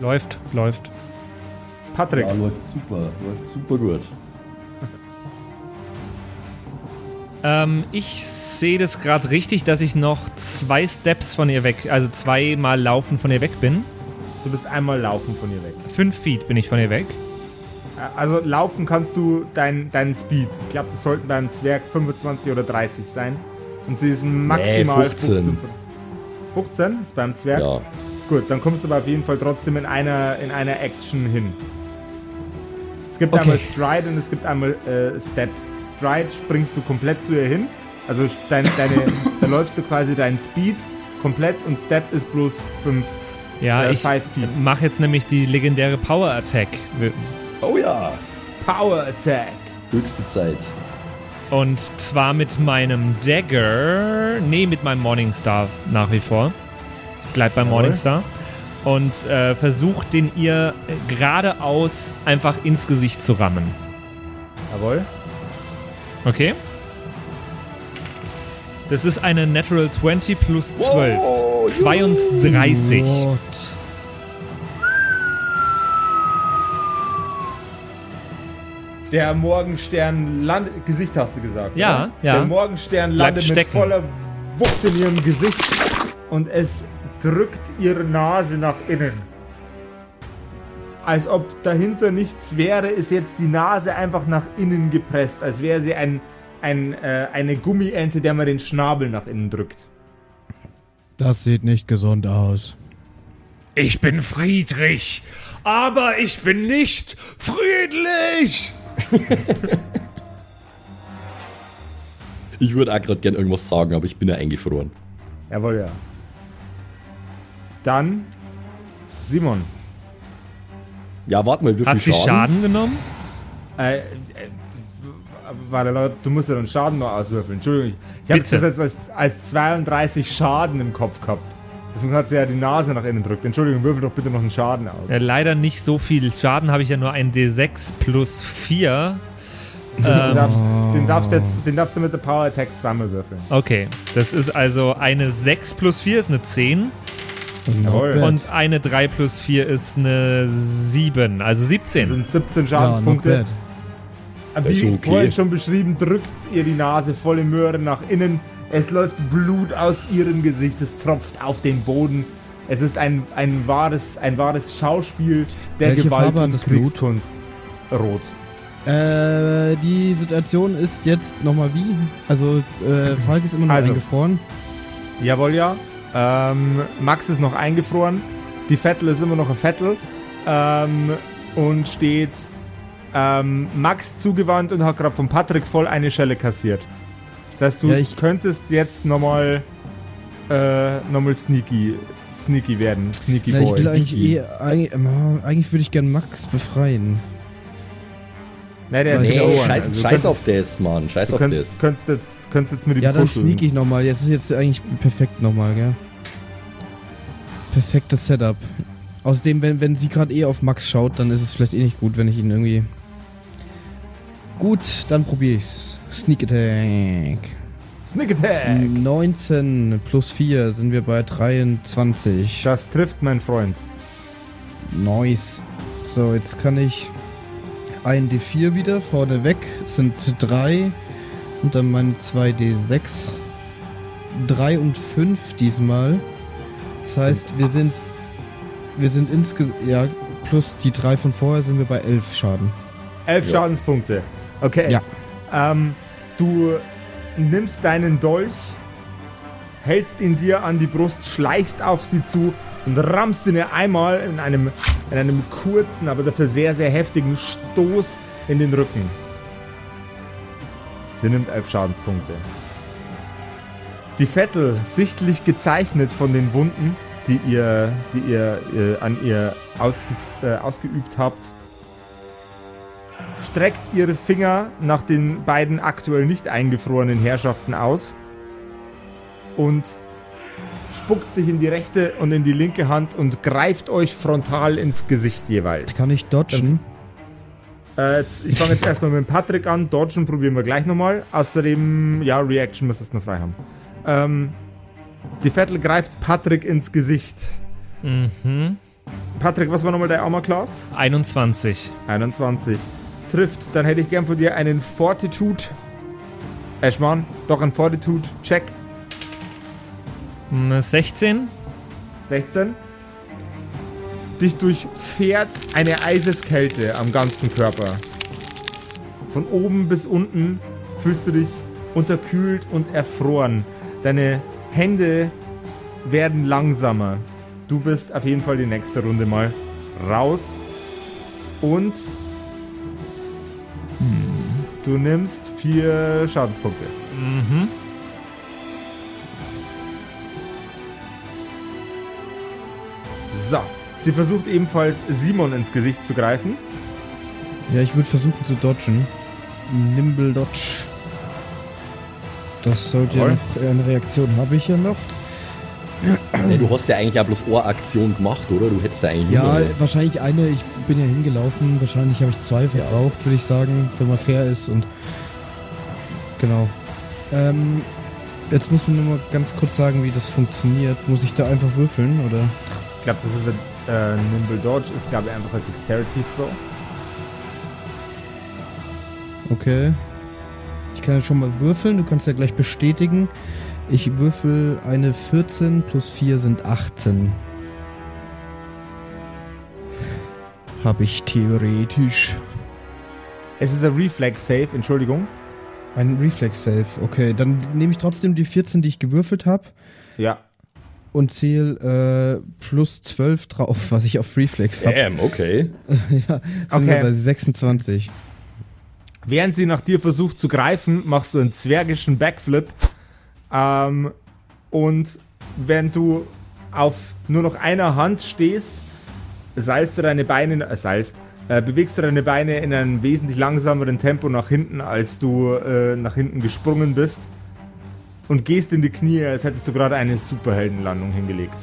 Speaker 4: Läuft, läuft.
Speaker 1: Patrick,
Speaker 3: Ja, läuft super. Läuft super gut.
Speaker 4: Ähm, ich sehe das gerade richtig, dass ich noch zwei Steps von ihr weg, also zweimal laufen von ihr weg bin.
Speaker 1: du bist einmal laufen von ihr weg.
Speaker 4: Fünf Feet bin ich von ihr weg.
Speaker 1: Also laufen kannst du deinen dein Speed. Ich glaube, das sollten beim Zwerg 25 oder 30 sein. Und sie ist maximal
Speaker 3: 15.
Speaker 1: 15. 15 ist beim Zwerg.
Speaker 3: Ja.
Speaker 1: Gut, dann kommst du aber auf jeden Fall trotzdem in einer, in einer Action hin. Es gibt
Speaker 2: Okay.
Speaker 1: einmal Stride und es gibt einmal äh, Step. Stride springst du komplett zu ihr hin. Also dein, deine, da läufst du quasi deinen Speed komplett und Step ist bloß 5.
Speaker 4: Ja,
Speaker 1: Äh,
Speaker 4: ich mache jetzt nämlich die legendäre Power Attack.
Speaker 3: Oh ja.
Speaker 1: Power Attack.
Speaker 3: Höchste Zeit.
Speaker 4: Und zwar mit meinem Dagger. Nee, mit meinem Morningstar nach wie vor. Bleibt beim
Speaker 1: Jawohl.
Speaker 4: Morningstar. Und äh, versucht den ihr geradeaus einfach ins Gesicht zu rammen.
Speaker 1: Jawohl.
Speaker 4: Okay? Das ist eine Natural 20 plus 12.
Speaker 3: Wow,
Speaker 4: 32.
Speaker 2: What?
Speaker 1: Der Morgenstern landet. Gesicht hast du gesagt.
Speaker 4: Ja,
Speaker 1: oder?
Speaker 4: ja.
Speaker 1: Der Morgenstern landet mit voller Wucht in ihrem Gesicht und es drückt ihre Nase nach innen. Als ob dahinter nichts wäre, ist jetzt die Nase einfach nach innen gepresst, als wäre sie ein, ein, äh, eine Gummiente, der man den Schnabel nach innen drückt.
Speaker 2: Das sieht nicht gesund aus.
Speaker 4: Ich bin Friedrich, aber ich bin nicht friedlich.
Speaker 3: Ich würde auch gerade gern irgendwas sagen, aber ich bin ja eingefroren.
Speaker 1: Jawohl, ja. Dann Simon.
Speaker 3: Ja, warte mal, wie viel
Speaker 4: Hat sie
Speaker 3: Schaden?
Speaker 4: Schaden genommen?
Speaker 1: Äh, äh, warte, Leute, du musst ja den Schaden noch auswürfeln. Entschuldigung, ich habe
Speaker 4: Bitte.
Speaker 1: das jetzt als, als 32 Schaden im Kopf gehabt. Deswegen hat sie ja die Nase nach innen drückt. Entschuldigung, würfel doch bitte noch einen Schaden aus.
Speaker 4: Ja, leider nicht so viel Schaden, habe ich ja nur ein D6 plus 4.
Speaker 1: Den,
Speaker 4: Ähm,
Speaker 1: darfst, den, darfst du jetzt, den darfst du mit der Power Attack zweimal würfeln.
Speaker 4: okay, das ist also eine 6 plus 4 ist eine 10
Speaker 1: Jawohl.
Speaker 4: Und eine 3 plus 4 ist eine 7, also
Speaker 1: Das
Speaker 4: 17.
Speaker 1: sind 17
Speaker 2: ja, not
Speaker 1: Schadenspunkte.
Speaker 2: bad.
Speaker 1: Wie
Speaker 3: okay.
Speaker 1: vorhin schon beschrieben, drückt ihr die Nase volle Möhre nach innen. Es läuft Blut aus ihrem Gesicht, es tropft auf den Boden. Es ist ein, ein, wahres, ein wahres Schauspiel der
Speaker 2: Welche
Speaker 1: Gewalt
Speaker 2: Farbe
Speaker 1: und
Speaker 2: das Blut?
Speaker 1: Kriegskunst. Rot.
Speaker 2: Äh, die Situation ist jetzt nochmal wie? Also, äh, Falk ist immer noch
Speaker 1: Also.
Speaker 2: eingefroren.
Speaker 1: Jawohl, ja. Ähm, Max ist noch eingefroren. Die Vettel ist immer noch ein Vettel. Ähm, und steht ähm, Max zugewandt und hat gerade von Patrick voll eine Schelle kassiert. Das heißt, du
Speaker 2: Ja, ich-
Speaker 1: könntest jetzt nochmal äh, nochmal sneaky, sneaky werden. Sneaky
Speaker 2: Ja, ich
Speaker 1: Boy.
Speaker 2: will eigentlich eh, eigentlich, äh, eigentlich würde ich gern Max befreien.
Speaker 1: Nein, der ist
Speaker 2: Nee,
Speaker 1: verloren.
Speaker 3: scheiß,
Speaker 1: Also
Speaker 3: scheiß
Speaker 1: könntest-
Speaker 3: auf das, Mann. Scheiß auf
Speaker 1: könntest,
Speaker 3: das.
Speaker 1: könntest, jetzt, könntest jetzt mit ihm
Speaker 2: Ja, dann
Speaker 1: kuscheln.
Speaker 2: sneak ich nochmal. Jetzt ist jetzt eigentlich perfekt nochmal, gell? Perfektes Setup. Außerdem, wenn, wenn sie gerade eh auf Max schaut, dann ist es vielleicht eh nicht gut, wenn ich ihn irgendwie. Gut, dann probiere ich's. Sneak Attack.
Speaker 1: Sneak Attack.
Speaker 2: 19 plus 4 sind wir bei 23.
Speaker 1: Das trifft, mein Freund.
Speaker 2: Nice. So, jetzt kann ich ein D4 wieder vorne weg. Sind 3 und dann meine 2 D6. 3 und 5 diesmal. Das heißt, wir sind wir sind insgesamt ja plus die 3 von vorher sind wir bei 11 Schaden.
Speaker 1: Elf
Speaker 3: Ja.
Speaker 1: Schadenspunkte. Okay.
Speaker 2: Ja.
Speaker 1: Ähm, du nimmst deinen Dolch, hältst ihn dir an die Brust, schleichst auf sie zu und rammst ihn ihr einmal in einem, in einem kurzen, aber dafür sehr, sehr heftigen Stoß in den Rücken. Sie nimmt elf Schadenspunkte. Die Vettel, sichtlich gezeichnet von den Wunden, die ihr, die ihr äh, an ihr ausge, äh, ausgeübt habt, streckt ihre Finger nach den beiden aktuell nicht eingefrorenen Herrschaften aus und spuckt sich in die rechte und in die linke Hand und greift euch frontal ins Gesicht jeweils.
Speaker 2: Kann ich dodgen?
Speaker 1: Äh, jetzt, ich fange jetzt erstmal mit Patrick an. Dodgen probieren wir gleich nochmal. Außerdem, ja, Reaction müsstest du noch frei haben. Ähm, die Vettel greift Patrick ins Gesicht.
Speaker 4: Mhm.
Speaker 1: Patrick, was war nochmal dein Armor Class?
Speaker 4: 21.
Speaker 1: 21. Trifft, dann hätte ich gern von dir einen Fortitude. Eschmann, doch ein Fortitude-Check.
Speaker 4: Eine 16.
Speaker 1: 16. Dich durchfährt eine Eiseskälte am ganzen Körper. Von oben bis unten fühlst du dich unterkühlt und erfroren. Deine Hände werden langsamer. Du bist auf jeden Fall die nächste Runde mal raus. Und du nimmst vier Schadenspunkte. So. Sie versucht ebenfalls Simon ins Gesicht zu greifen.
Speaker 2: Ja, ich würde versuchen zu dodgen. Nimble Dodge. Das sollte ja
Speaker 1: Jawohl.
Speaker 2: noch äh, eine Reaktion habe ich ja noch.
Speaker 3: Nee, du hast ja eigentlich auch bloß eine Aktion gemacht, oder? Du hättest ja eigentlich
Speaker 2: Ja,
Speaker 3: nur-
Speaker 2: wahrscheinlich eine. Ich bin ja hingelaufen. Wahrscheinlich habe ich zwei verbraucht, würde ich sagen, wenn man fair ist und genau. Ähm, jetzt muss man nur mal ganz kurz sagen, wie das funktioniert. Muss ich da einfach würfeln oder?
Speaker 1: Ich glaube, das ist ein äh, Nimble Dodge, ist glaube ich einfach ein Dexterity Throw.
Speaker 2: Okay. Ich kann ja schon mal würfeln. Du kannst ja gleich bestätigen. Ich würfel eine 14 plus 4 sind 18. Habe ich theoretisch.
Speaker 1: Es ist ein Reflex Save, Entschuldigung.
Speaker 2: Ein Reflex Save. Okay, dann nehme ich trotzdem die 14, die ich gewürfelt habe
Speaker 1: Ja.
Speaker 2: Und zähle äh, plus 12 drauf, was ich auf Reflex habe.
Speaker 3: Damn, okay.
Speaker 2: ja, sind
Speaker 1: Okay.
Speaker 2: wir bei 26.
Speaker 1: Während sie nach dir versucht zu greifen, machst du einen zwergischen Backflip. Ähm, und wenn du auf nur noch einer Hand stehst, seilst du deine Beine, äh, seilst, äh, bewegst du deine Beine in einem wesentlich langsameren Tempo nach hinten, als du äh, nach hinten gesprungen bist. Und gehst in die Knie, als hättest du gerade eine Superheldenlandung hingelegt.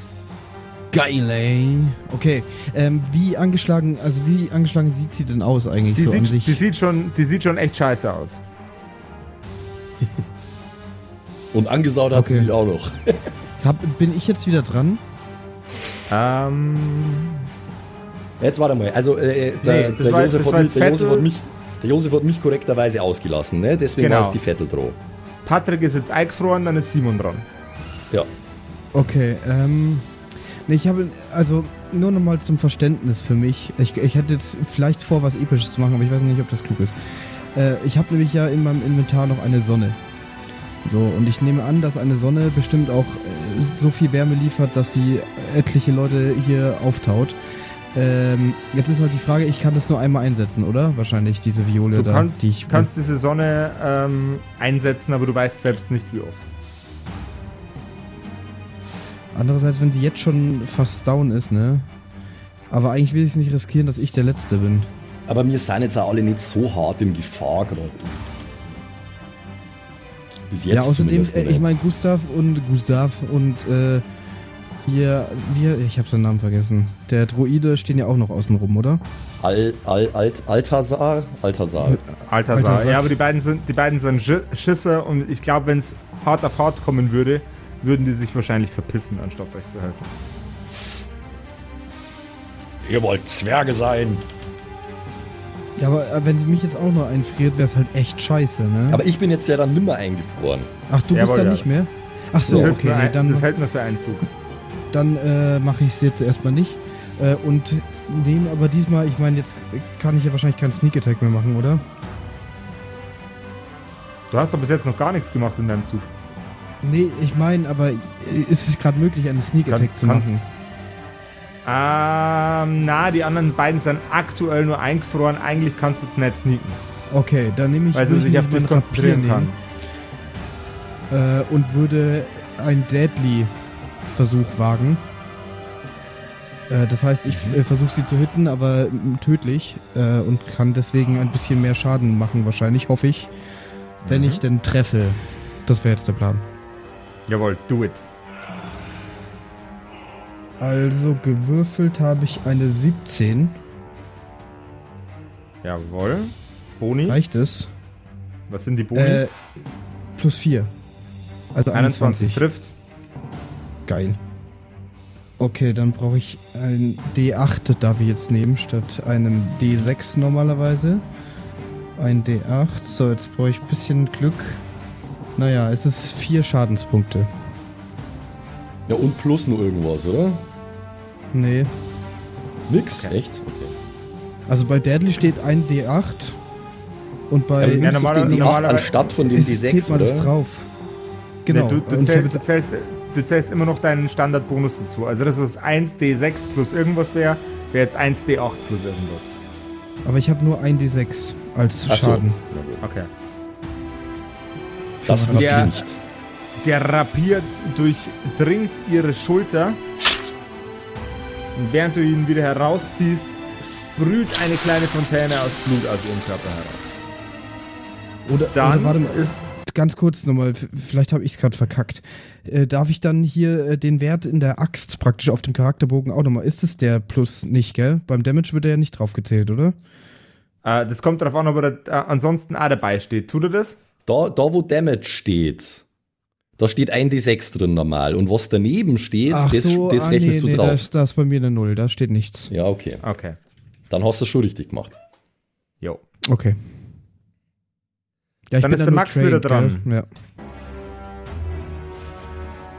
Speaker 2: Geil, ey. Okay, ähm, wie angeschlagen, also wie angeschlagen sieht sie denn aus eigentlich
Speaker 1: Die,
Speaker 2: so an
Speaker 1: sieht,
Speaker 2: sich?
Speaker 1: die, sieht schon, die sieht schon echt scheiße aus.
Speaker 3: Und angesaut hat
Speaker 2: Okay.
Speaker 3: sie auch noch.
Speaker 2: Hab, bin ich jetzt wieder dran?
Speaker 1: Ähm,
Speaker 3: Jetzt warte mal. Also, äh, der,
Speaker 1: Nee, das
Speaker 3: der,
Speaker 1: war-
Speaker 3: Josef der, hat mich, der Josef hat mich korrekterweise ausgelassen, ne? Deswegen
Speaker 1: Genau.
Speaker 3: war es die Vetteldroh.
Speaker 1: Patrick ist jetzt eingefroren, dann ist Simon dran.
Speaker 3: Ja.
Speaker 2: Okay, ähm. Nee, ich habe, also nur nochmal zum Verständnis für mich. Ich, ich hätte jetzt vielleicht vor, was Episches zu machen, aber ich weiß nicht, ob das klug ist. Äh, ich habe nämlich ja in meinem Inventar noch eine Sonne. So, und ich nehme an, dass eine Sonne bestimmt auch äh, so viel Wärme liefert, dass sie etliche Leute hier auftaut. Ähm, jetzt ist halt die Frage, ich kann das nur einmal einsetzen, oder? Wahrscheinlich diese Viole
Speaker 1: Du
Speaker 2: da,
Speaker 1: kannst,
Speaker 2: die ich.
Speaker 1: kannst diese Sonne ähm, einsetzen, aber du weißt selbst nicht, wie oft.
Speaker 2: Andererseits, wenn sie jetzt schon fast down ist, ne? Aber eigentlich will ich es nicht riskieren, dass ich der Letzte bin.
Speaker 3: Aber wir sind jetzt auch alle nicht so hart in Gefahr gerade. Bis jetzt
Speaker 2: ja, außerdem, äh, ich meine, Gustav und Gustav und äh, hier, wir, ich habe seinen Namen vergessen. Der Droide stehen ja auch noch außen rum, oder?
Speaker 3: Al, Al, Alt, Altasar? Altasar.
Speaker 2: Sag-
Speaker 1: Ja, aber die beiden sind, die beiden sind Schi- Schisser und ich glaube, wenn es hart auf hart kommen würde, würden die sich wahrscheinlich verpissen, anstatt euch zu helfen.
Speaker 3: Ihr wollt Zwerge sein.
Speaker 2: Ja, aber äh, wenn sie mich jetzt auch noch einfriert, wäre es halt echt scheiße, ne?
Speaker 3: Aber ich bin jetzt ja dann nimmer eingefroren.
Speaker 2: Ach, du bist
Speaker 1: Jawohl,
Speaker 2: da
Speaker 1: ja.
Speaker 2: nicht mehr? Ach
Speaker 1: Das,
Speaker 2: so,
Speaker 1: hilft,
Speaker 2: okay,
Speaker 1: nur
Speaker 2: nee, dann,
Speaker 1: das hält nur für einen Zug.
Speaker 2: Dann äh, mache ich es jetzt erstmal nicht. Äh, und nehme aber diesmal, ich meine, jetzt kann ich ja wahrscheinlich keinen Sneak Attack mehr machen, oder?
Speaker 1: Du hast doch bis jetzt noch gar nichts gemacht in deinem Zug.
Speaker 2: Nee, ich meine, aber äh, ist es gerade möglich, einen Sneak Attack zu
Speaker 1: kannst-
Speaker 2: machen?
Speaker 1: Ähm, na, die anderen beiden sind aktuell nur eingefroren. Eigentlich kannst du jetzt nicht sneaken,
Speaker 2: Okay, dann nehme ich.
Speaker 1: weil sie sich auf dich konzentrieren kann.
Speaker 2: Äh, und würde einen Deadly-Versuch wagen. Äh, das heißt, ich äh, versuche sie zu hitten, aber mm, tödlich. Äh, und kann deswegen ein bisschen mehr Schaden machen, wahrscheinlich, hoffe ich. Wenn
Speaker 1: Mhm.
Speaker 2: ich denn treffe. Das wäre jetzt der Plan.
Speaker 1: Jawohl, do it.
Speaker 2: Also gewürfelt habe ich eine 17.
Speaker 1: Jawohl. Boni.
Speaker 2: Reicht es?
Speaker 1: Was sind die Boni?
Speaker 2: Äh, plus 4. Also
Speaker 1: 21
Speaker 2: 21.
Speaker 1: trifft.
Speaker 2: Geil. Okay, dann brauche ich ein D8, darf ich jetzt nehmen, statt einem D6 normalerweise. Ein D8. So, jetzt brauche ich ein bisschen Glück. Naja, es ist vier Schadenspunkte.
Speaker 3: Ja, und plus nur irgendwas, oder?
Speaker 2: Nee.
Speaker 3: Nix?
Speaker 1: Okay.
Speaker 3: Echt? Okay.
Speaker 2: Also bei Deadly steht ein D8. Und bei.
Speaker 3: Ja,
Speaker 1: normaler-
Speaker 3: den D8
Speaker 1: normalerweise-
Speaker 3: anstatt von dem
Speaker 2: es
Speaker 3: D6,
Speaker 2: zählt mal
Speaker 3: oder?
Speaker 2: das drauf. Genau.
Speaker 1: Nee, du, du, zähl, du, zählst, du zählst immer noch deinen Standardbonus dazu. Also das ist 1d6 plus irgendwas wäre, wäre jetzt 1d8 plus irgendwas.
Speaker 2: aber ich habe nur ein D6 als
Speaker 3: Ach so.
Speaker 2: Schaden.
Speaker 3: Gut.
Speaker 1: Okay.
Speaker 3: Das ich
Speaker 1: Ja.
Speaker 3: nicht.
Speaker 1: Der Rapier durchdringt ihre Schulter. Und während du ihn wieder herausziehst, sprüht eine kleine Fontäne aus Blut aus ihrem Körper heraus.
Speaker 2: Oder,
Speaker 1: Dann
Speaker 2: oder warte mal,
Speaker 1: ist
Speaker 2: ganz kurz nochmal, vielleicht habe ich es gerade verkackt. Äh, darf ich dann hier äh, den Wert in der Axt praktisch auf dem Charakterbogen auch nochmal? Ist es der Plus nicht, gell? Beim Damage wird er ja nicht drauf gezählt, oder?
Speaker 1: äh, das kommt darauf an, ob er äh, ansonsten auch dabei steht. Tut er das?
Speaker 3: Da, da, wo Damage steht, da steht ein D6 drin normal. Und was daneben steht, das, das
Speaker 2: ah,
Speaker 3: rechnest
Speaker 2: nee,
Speaker 3: du
Speaker 2: Da
Speaker 3: drauf.
Speaker 2: ist, da ist bei mir eine Null, da steht nichts.
Speaker 3: Ja, okay.
Speaker 1: Okay.
Speaker 3: Dann hast du es schon richtig gemacht.
Speaker 1: Jo.
Speaker 2: Okay. Ja, ich
Speaker 1: Dann
Speaker 2: bin
Speaker 1: ist der Max wieder dran.
Speaker 2: Ja.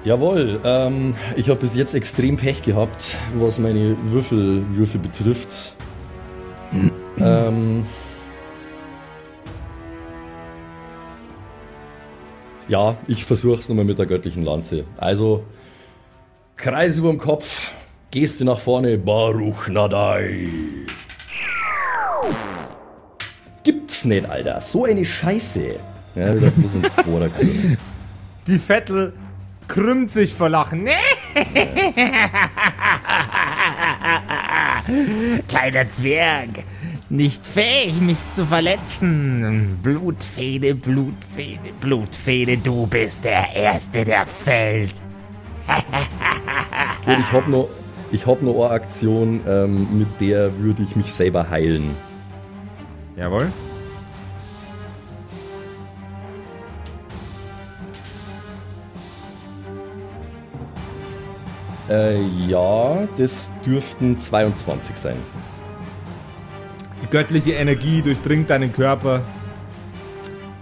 Speaker 3: Jawohl, ähm, ich habe bis jetzt extrem Pech gehabt, was meine Würfel, Würfel betrifft. ähm, ja, ich versuche es nochmal mit der göttlichen Lanze. Also, Kreis über dem Kopf, Geste nach vorne, Baruch Nadai. Gibt's nicht, Alter. So eine Scheiße. Ja, wieder bloß ein Zweiter Klirr.
Speaker 1: Die Vettel krümmt sich vor Lachen. Kleiner Zwerg, nicht fähig, mich zu verletzen. Blutfede, Blutfede, Blutfede, du bist der Erste, der fällt.
Speaker 3: Ich hab noch, ich hab noch eine Aktion, ähm, mit der würde ich mich selber heilen.
Speaker 1: Jawohl.
Speaker 3: Äh, ja, das dürften 22 sein.
Speaker 1: Die göttliche Energie durchdringt deinen Körper.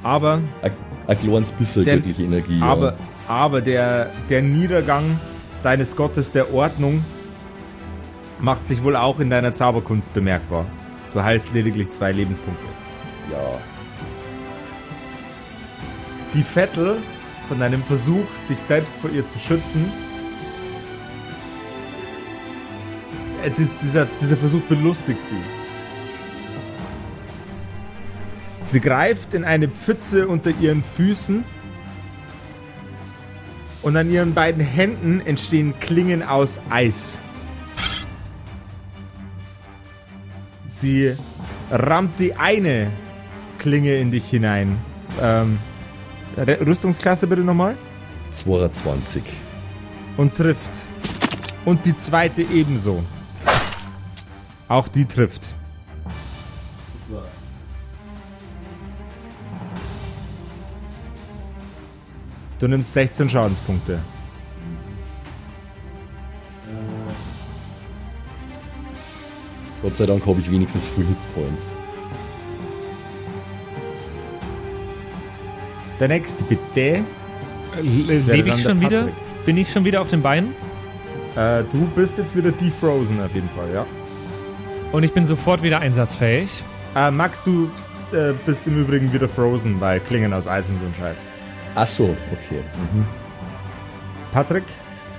Speaker 1: Aber,
Speaker 3: Ein, ein kleines bisschen
Speaker 1: Der-
Speaker 3: göttliche Energie.
Speaker 1: aber,
Speaker 3: ja.
Speaker 1: aber der, der Niedergang deines Gottes der Ordnung macht sich wohl auch in deiner Zauberkunst bemerkbar. Du heilst lediglich zwei Lebenspunkte.
Speaker 3: ja.
Speaker 1: Die Vettel von deinem Versuch, dich selbst vor ihr zu schützen, äh, di- dieser, dieser Versuch belustigt sie. Sie greift in eine Pfütze unter ihren Füßen und an ihren beiden Händen entstehen Klingen aus Eis. Sie rammt die eine Klinge in dich hinein. Ähm, Rüstungsklasse bitte nochmal.
Speaker 3: 22.
Speaker 1: Und trifft. Und die zweite ebenso. Auch die trifft. Du nimmst 16 Schadenspunkte.
Speaker 3: Gott sei Dank habe ich wenigstens Full Hit Points.
Speaker 1: Der nächste bitte.
Speaker 4: Äh, Lebe ich schon wieder? Bin ich schon wieder auf den Beinen?
Speaker 1: Äh, du bist jetzt wieder defrozen auf jeden Fall, ja.
Speaker 4: Und ich bin sofort wieder einsatzfähig.
Speaker 1: Äh, Max, du äh, bist im Übrigen wieder frozen, weil Klingen aus Eis und so ein Scheiß.
Speaker 3: Ach so, okay. Mhm.
Speaker 1: Patrick?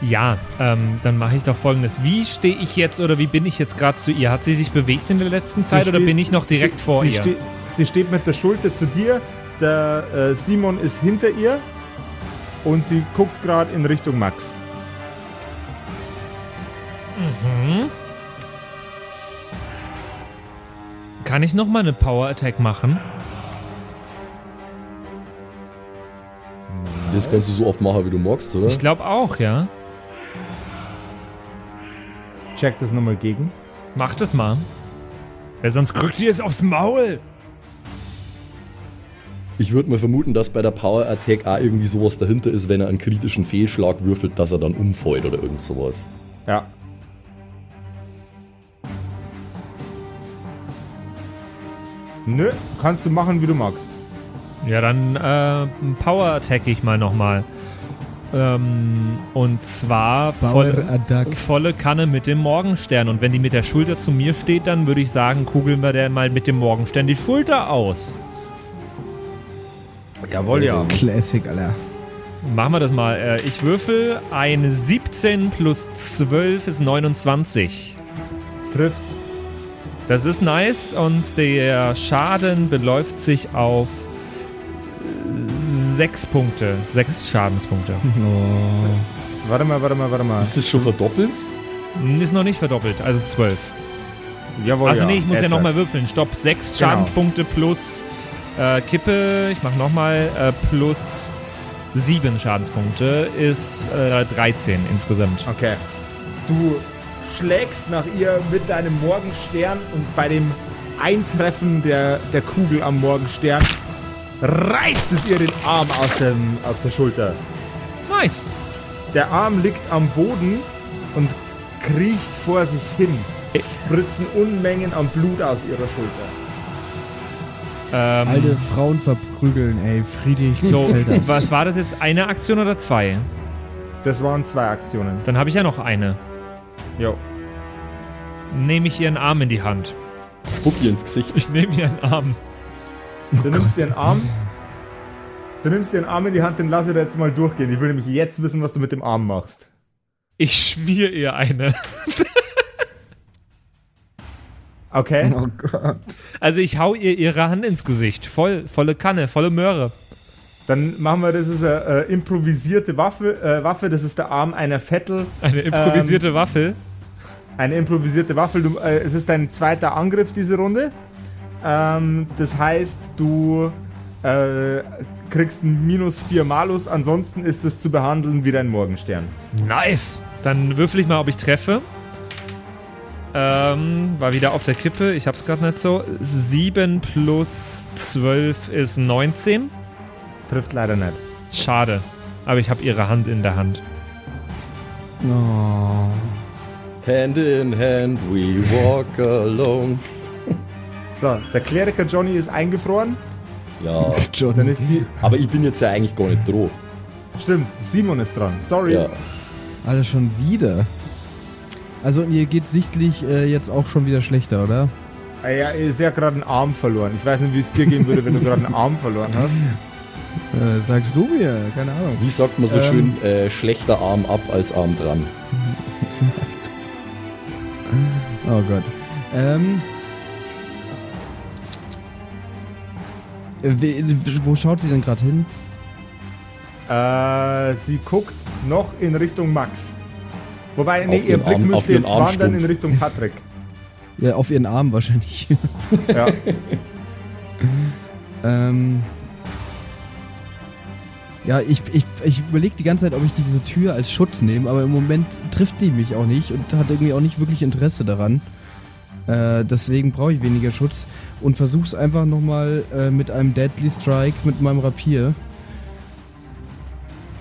Speaker 4: Ja, ähm, dann mache ich doch folgendes. Wie stehe ich jetzt oder wie bin ich jetzt gerade zu ihr? Hat sie sich bewegt in der letzten Zeit
Speaker 1: Du
Speaker 4: oder
Speaker 1: stehst-
Speaker 4: bin ich noch direkt
Speaker 1: sie,
Speaker 4: vor
Speaker 1: sie
Speaker 4: ihr?
Speaker 1: Ste sie steht mit der Schulter zu dir, der äh, Simon ist hinter ihr und sie guckt gerade in Richtung Max.
Speaker 4: Kann ich nochmal eine Power Attack machen?
Speaker 3: Das kannst du so oft machen, wie du magst, oder?
Speaker 4: Ich glaube auch, ja.
Speaker 1: Check das nochmal gegen.
Speaker 4: Mach das mal. Weil sonst kriegt ihr es aufs Maul.
Speaker 3: Ich würde mal vermuten, dass bei der Power Attack auch irgendwie sowas dahinter ist, wenn er einen kritischen Fehlschlag würfelt, dass er dann umfällt oder irgend sowas.
Speaker 1: Ja. Nö, kannst du machen, wie du magst.
Speaker 4: Ja, dann äh, Power Attack ich mal nochmal. Ähm, und zwar volle,
Speaker 2: Attack.
Speaker 4: volle Kanne mit dem Morgenstern. Und wenn die mit der Schulter zu mir steht, dann würde ich sagen, kugeln wir der mal mit dem Morgenstern die Schulter aus.
Speaker 1: Jawohl, ja.
Speaker 2: Classic, Alter.
Speaker 4: Machen wir das mal. Äh, ich würfel eine 17 plus 12 ist 29.
Speaker 1: Trifft.
Speaker 4: Das ist nice und der Schaden beläuft sich auf 6 Punkte. 6 Schadenspunkte.
Speaker 2: Oh.
Speaker 1: Warte mal, warte mal, warte mal.
Speaker 3: Ist das schon verdoppelt?
Speaker 4: Ist noch nicht verdoppelt, also 12.
Speaker 1: Jawohl,
Speaker 4: Also
Speaker 1: ja.
Speaker 4: nee, ich muss ja
Speaker 1: Jetzt
Speaker 4: nochmal würfeln. Stopp, 6
Speaker 1: Genau.
Speaker 4: Schadenspunkte plus äh, Kippe, ich mach nochmal, äh, plus 7 Schadenspunkte ist äh, 13 insgesamt.
Speaker 1: Okay. Du schlägst nach ihr mit deinem Morgenstern und bei dem Eintreffen der, der Kugel am Morgenstern reißt es ihr den Arm aus, dem, aus der Schulter.
Speaker 4: Nice.
Speaker 1: Der Arm liegt am Boden und kriecht vor sich hin. Spritzen Unmengen an Blut aus ihrer Schulter.
Speaker 4: Ähm,
Speaker 2: Alte Frauen verprügeln, ey. Friedrich
Speaker 4: so, was war das jetzt? Eine Aktion oder zwei?
Speaker 1: Das waren zwei Aktionen.
Speaker 4: Dann habe ich ja noch eine.
Speaker 1: Jo.
Speaker 4: Nehme ich ihren Arm in die Hand.
Speaker 3: Pupp ihr ins Gesicht.
Speaker 4: Ich nehme ihren Arm.
Speaker 1: Du nimmst dir einen Arm. Du nimmst dir einen Arm in die Hand, den lass ich dir jetzt mal durchgehen. Ich will nämlich jetzt wissen, was du mit dem Arm machst.
Speaker 4: Ich schmier ihr eine.
Speaker 1: Okay?
Speaker 2: Oh Gott.
Speaker 4: Also ich hau ihr ihre Hand ins Gesicht. Voll, volle Kanne, volle Möhre.
Speaker 1: Dann machen wir, das ist eine äh, improvisierte Waffe, äh, Waffe. Das ist der Arm einer Vettel.
Speaker 4: Eine improvisierte
Speaker 1: Ähm,
Speaker 4: Waffel.
Speaker 1: Eine improvisierte Waffe. Du, äh, es ist dein zweiter Angriff diese Runde. Ähm, das heißt, du äh, kriegst einen minus 4 Malus. Ansonsten ist es zu behandeln wie dein Morgenstern.
Speaker 4: Nice. Dann würfel ich mal, ob ich treffe. Ähm, war wieder auf der Kippe. Ich hab's gerade nicht so. 7 plus 12 ist 19.
Speaker 1: Trifft leider nicht.
Speaker 4: Schade. Aber ich habe ihre Hand in der Hand.
Speaker 2: Oh.
Speaker 3: Hand in hand, we walk alone.
Speaker 1: So, der Kleriker Johnny ist eingefroren.
Speaker 3: Ja,
Speaker 2: John.
Speaker 1: Dann ist die.
Speaker 3: aber ich bin jetzt ja eigentlich gar nicht droh.
Speaker 1: Stimmt, Simon ist dran. Sorry.
Speaker 3: Ja.
Speaker 2: Alle schon wieder. Also ihr geht sichtlich äh, jetzt auch schon wieder schlechter, oder?
Speaker 1: Ah Ja, er ist ja gerade einen Arm verloren. Ich weiß nicht, wie es dir gehen würde, wenn du gerade einen Arm verloren hast.
Speaker 2: Äh, sagst du mir? Keine Ahnung.
Speaker 3: Wie sagt man so
Speaker 2: Ähm.
Speaker 3: schön, äh, schlechter Arm ab als Arm dran?
Speaker 2: oh Gott. Ähm. Wo schaut sie denn gerade hin?
Speaker 1: Äh, sie guckt noch in Richtung Max. Wobei, nee,
Speaker 3: Auf
Speaker 1: ihr Blick
Speaker 3: Arm-
Speaker 1: müsste jetzt wandern in
Speaker 3: Armstumpf.
Speaker 1: Richtung Patrick.
Speaker 2: Ja, auf ihren Arm wahrscheinlich.
Speaker 1: Ja.
Speaker 2: ähm. Ja, ich, ich, ich überlege die ganze Zeit, ob ich diese Tür als Schutz nehme, aber im Moment trifft die mich auch nicht und hat irgendwie auch nicht wirklich Interesse daran. Äh, deswegen brauche ich weniger Schutz und versuch's einfach nochmal äh, mit einem Deadly Strike mit meinem Rapier.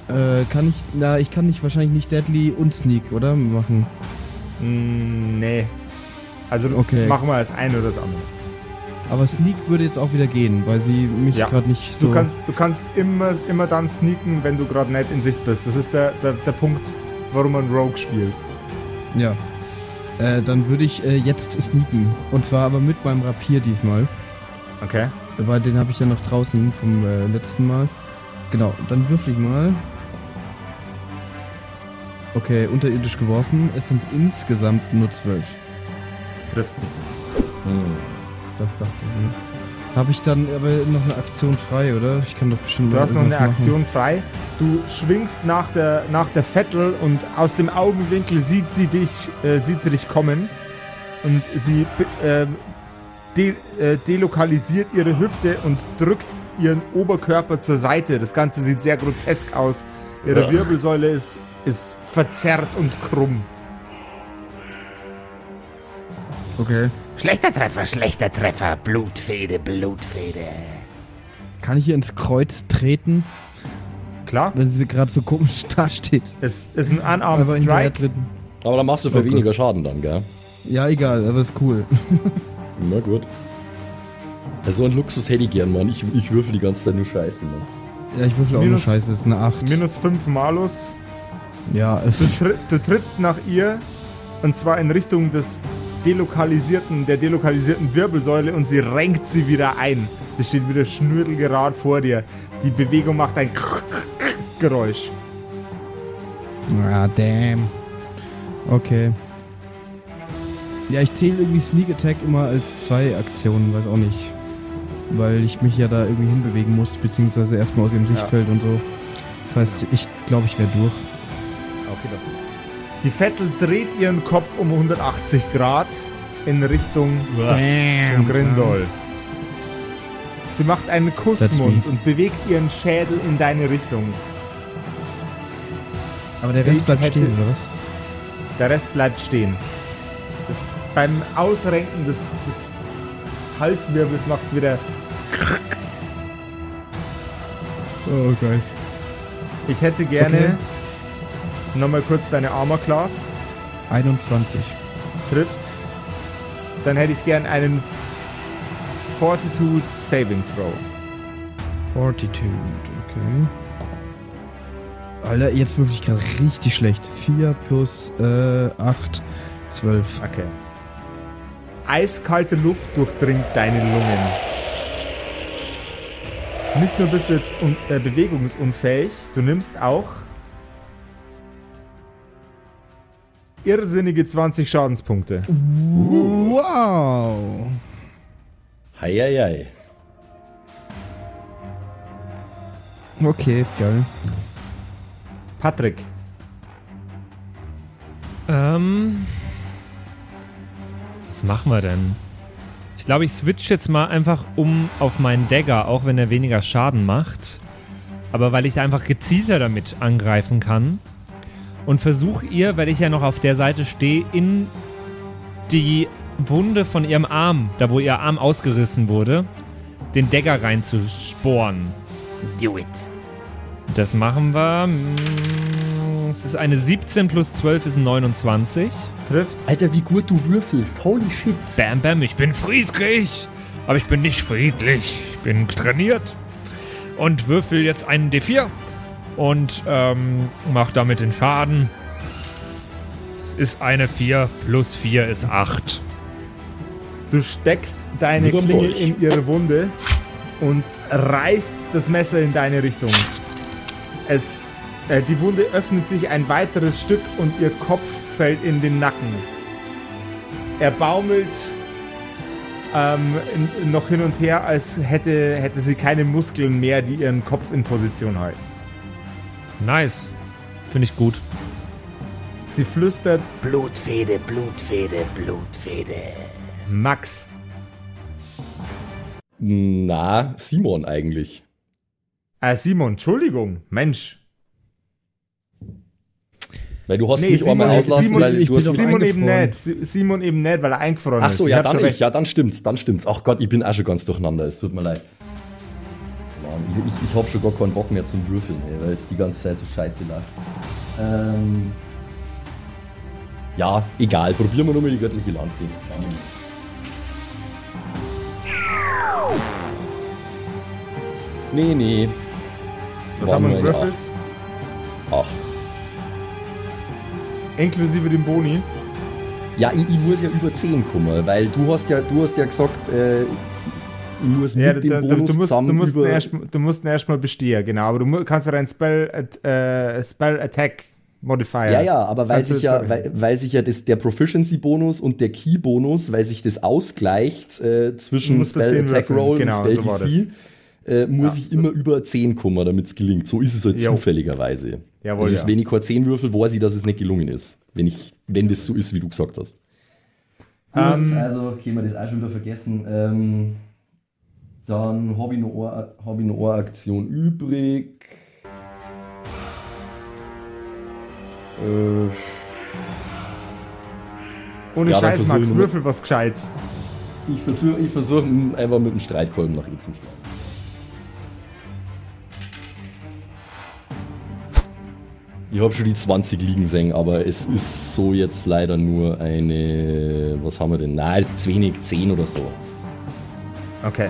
Speaker 2: Äh, kann ich, na, ich kann nicht wahrscheinlich nicht Deadly und Sneak, oder? Machen.
Speaker 1: Mm, nee. Also
Speaker 2: Okay.
Speaker 1: machen wir das eine oder das andere.
Speaker 2: Aber Sneak würde jetzt auch wieder gehen, weil sie mich
Speaker 1: Ja.
Speaker 2: gerade nicht so.
Speaker 1: Du kannst, du kannst immer, immer dann sneaken, wenn du gerade nicht in Sicht bist. Das ist der, der, der Punkt, warum man Rogue spielt.
Speaker 2: Ja. Äh, dann würde ich äh, jetzt sneaken. Und zwar aber mit meinem Rapier diesmal.
Speaker 1: Okay.
Speaker 2: Weil den habe ich ja noch draußen vom äh, letzten Mal. Genau, dann würfel ich mal. Okay, unterirdisch geworfen. Es sind insgesamt nur zwölf.
Speaker 1: Trifft nicht.
Speaker 3: Hm.
Speaker 2: Das dachte ich mir. Habe ich dann aber noch eine Aktion frei, oder? Ich kann doch bestimmt
Speaker 1: Du hast noch eine
Speaker 2: machen.
Speaker 1: Aktion frei. Du schwingst nach der, nach der Vettel und aus dem Augenwinkel sieht sie dich, äh, sieht sie dich kommen. Und sie ähm, de, äh, delokalisiert ihre Hüfte und drückt ihren Oberkörper zur Seite. Das Ganze sieht sehr grotesk aus. Ihre
Speaker 3: Ja.
Speaker 1: Wirbelsäule ist, ist verzerrt und krumm.
Speaker 2: Okay.
Speaker 5: Schlechter Treffer, schlechter Treffer. Blutfede, Blutfede.
Speaker 2: Kann ich ihr ins Kreuz treten,
Speaker 1: Klar,
Speaker 2: wenn sie gerade so komisch dasteht?
Speaker 1: es ist ein Unarmed
Speaker 2: Einfach
Speaker 1: Strike.
Speaker 3: Aber dann machst du für
Speaker 2: Okay.
Speaker 3: weniger Schaden dann, gell?
Speaker 2: Ja, egal, aber ist cool.
Speaker 3: Na gut. Ja, so einen Luxus hätte ich gern, Mann. Ich, ich würfel die ganze Zeit nur Scheiße, Mann.
Speaker 2: Ja, ich würfel auch nur
Speaker 1: Minus-
Speaker 2: Scheiße, ist eine 8.
Speaker 1: Minus 5 Malus.
Speaker 2: Ja, äh,
Speaker 1: Du, tri du trittst nach ihr und zwar in Richtung des delokalisierten, der delokalisierten Wirbelsäule und sie renkt sie wieder ein. Sie steht wieder schnürdelgerad vor dir. Die Bewegung macht ein Geräusch.
Speaker 2: Ah, damn. Okay. Ja, ich zähle irgendwie Sneak Attack immer als zwei Aktionen, weiß auch nicht. Weil ich mich ja da irgendwie hinbewegen muss, beziehungsweise erstmal aus ihrem Sichtfeld und so. Das heißt, ich glaube, ich wäre durch.
Speaker 1: Okay, Die Vettel dreht ihren Kopf um 180 Grad in Richtung zum Grindol. Sie macht einen Kussmund und bewegt ihren Schädel in deine Richtung.
Speaker 2: Aber der Rest
Speaker 1: Ich
Speaker 2: bleibt stehen, oder was?
Speaker 1: Der Rest bleibt stehen. Das, beim Ausrenken des, des Halswirbels macht es wieder.
Speaker 2: Oh Gott.
Speaker 1: Ich hätte gerne
Speaker 2: Okay.
Speaker 1: Nochmal kurz deine Armor Class.
Speaker 2: 21.
Speaker 1: Trifft. Dann hätte ich gern einen Fortitude Saving Throw.
Speaker 2: Fortitude, okay. Alter, jetzt wirklich gerade richtig schlecht. 4 plus äh, 8, 12.
Speaker 1: Okay. Eiskalte Luft durchdringt deine Lungen. Nicht nur bist du jetzt un äh, bewegungsunfähig, du nimmst auch irrsinnige 20 Schadenspunkte.
Speaker 2: Wow.
Speaker 3: Heieiei.
Speaker 2: Okay, geil.
Speaker 1: Patrick,
Speaker 4: Ähm. Was machen wir denn? Ich glaube, ich switch jetzt mal einfach um auf meinen Dagger, auch wenn er weniger Schaden macht. Aber weil ich einfach gezielter damit angreifen kann. Und versuche ihr, weil ich ja noch auf der Seite stehe, in die Wunde von ihrem Arm, da wo ihr Arm ausgerissen wurde, den Dagger reinzusporen.
Speaker 5: Do it.
Speaker 4: Das machen wir. Mm, Es ist eine 17 plus 12 ist ein 29.
Speaker 1: Trifft.
Speaker 3: Alter, wie gut du würfelst. Holy shit.
Speaker 4: Bam, bam, ich bin friedlich. Aber ich bin nicht friedlich. Ich bin trainiert. Und würfel jetzt einen D4. Und ähm, mach damit den Schaden. Es ist eine 4 plus 4 ist 8.
Speaker 1: Du steckst deine
Speaker 3: Mit dem
Speaker 1: Klinge
Speaker 3: Dolch.
Speaker 1: in ihre Wunde und reißt das Messer in deine Richtung. Es, äh, die Wunde öffnet sich ein weiteres Stück und ihr Kopf fällt in den Nacken. Er baumelt ähm, noch hin und her, als hätte, hätte sie keine Muskeln mehr, die ihren Kopf in Position halten.
Speaker 4: Nice. Finde ich gut.
Speaker 1: Sie flüstert,
Speaker 5: Blutfede, Blutfede, Blutfede.
Speaker 1: Max,
Speaker 3: Na, Simon eigentlich.
Speaker 1: äh, Simon, Entschuldigung, Mensch.
Speaker 3: Weil du hast
Speaker 1: Nee,
Speaker 3: mich
Speaker 1: Simon-
Speaker 3: einmal auslassen,
Speaker 1: Simon-
Speaker 3: weil
Speaker 2: ich
Speaker 3: du
Speaker 2: bin
Speaker 3: hast mich
Speaker 1: Simon eben nicht, Si- Simon eben nicht, weil er eingefroren
Speaker 3: Ach
Speaker 1: ist.
Speaker 3: so,
Speaker 1: Ich
Speaker 3: ja,
Speaker 1: hab
Speaker 3: dann ich. Ja, dann stimmt's, dann stimmt's. Ach Gott, ich bin auch schon ganz durcheinander. Es tut mir leid. Ich, ich, ich hab schon gar keinen Bock mehr zum Würfeln, ey, weil es die ganze Zeit so scheiße läuft. Ähm. Ja, egal. Probieren wir nur mal die göttliche Lanze. Nee, nee.
Speaker 1: Was
Speaker 3: Waren
Speaker 1: haben wir gewürfelt?
Speaker 3: Acht. Acht.
Speaker 1: Inklusive dem Boni.
Speaker 3: Ja, ich, ich muss ja über 10 kommen, weil du hast ja, du hast ja gesagt, äh, muss
Speaker 1: Ja,
Speaker 3: mit
Speaker 1: du,
Speaker 3: dem
Speaker 1: du,
Speaker 3: Bonus
Speaker 1: du, musst,
Speaker 3: zusammen
Speaker 1: du, musst ihn
Speaker 3: über...
Speaker 1: erst, du musst ihn erstmal bestehen, genau. Aber du kannst ja deinen Spell, äh, Spell Attack Modifier.
Speaker 3: Ja, ja, aber weil sich ja, weil, weil sich ja das, der Proficiency-Bonus und der Key-Bonus, weil sich das ausgleicht äh, zwischen Spell
Speaker 1: 10
Speaker 3: Attack
Speaker 1: würfeln,
Speaker 3: Roll
Speaker 1: genau,
Speaker 3: und Spell
Speaker 1: so
Speaker 3: DC, äh, muss
Speaker 1: Ja,
Speaker 3: ich
Speaker 1: so.
Speaker 3: immer über 10 kommen, damit es gelingt. So ist es halt
Speaker 1: Jo.
Speaker 3: zufälligerweise.
Speaker 1: Jawohl,
Speaker 3: also
Speaker 1: ja.
Speaker 3: wenn ich keine 10 würfel, weiß ich, dass es nicht gelungen ist. Wenn, ich, wenn das so ist, wie du gesagt hast.
Speaker 1: Ähm,
Speaker 3: also, können wir das auch schon wieder vergessen. Ähm, dann habe ich, noch eine- hab ich noch eine Aktion übrig. Äh,
Speaker 1: Ohne
Speaker 3: Ja,
Speaker 1: Scheiß, Max, würfel was Gescheites.
Speaker 3: ich versuche ich versuch, einfach mit dem Streitkolben nach ihm zu schlagen. Ich habe schon die 20 liegen sehen, aber es ist so jetzt leider nur eine. Was haben wir denn? Nein, das ist zu wenig, 10 oder so.
Speaker 1: Okay.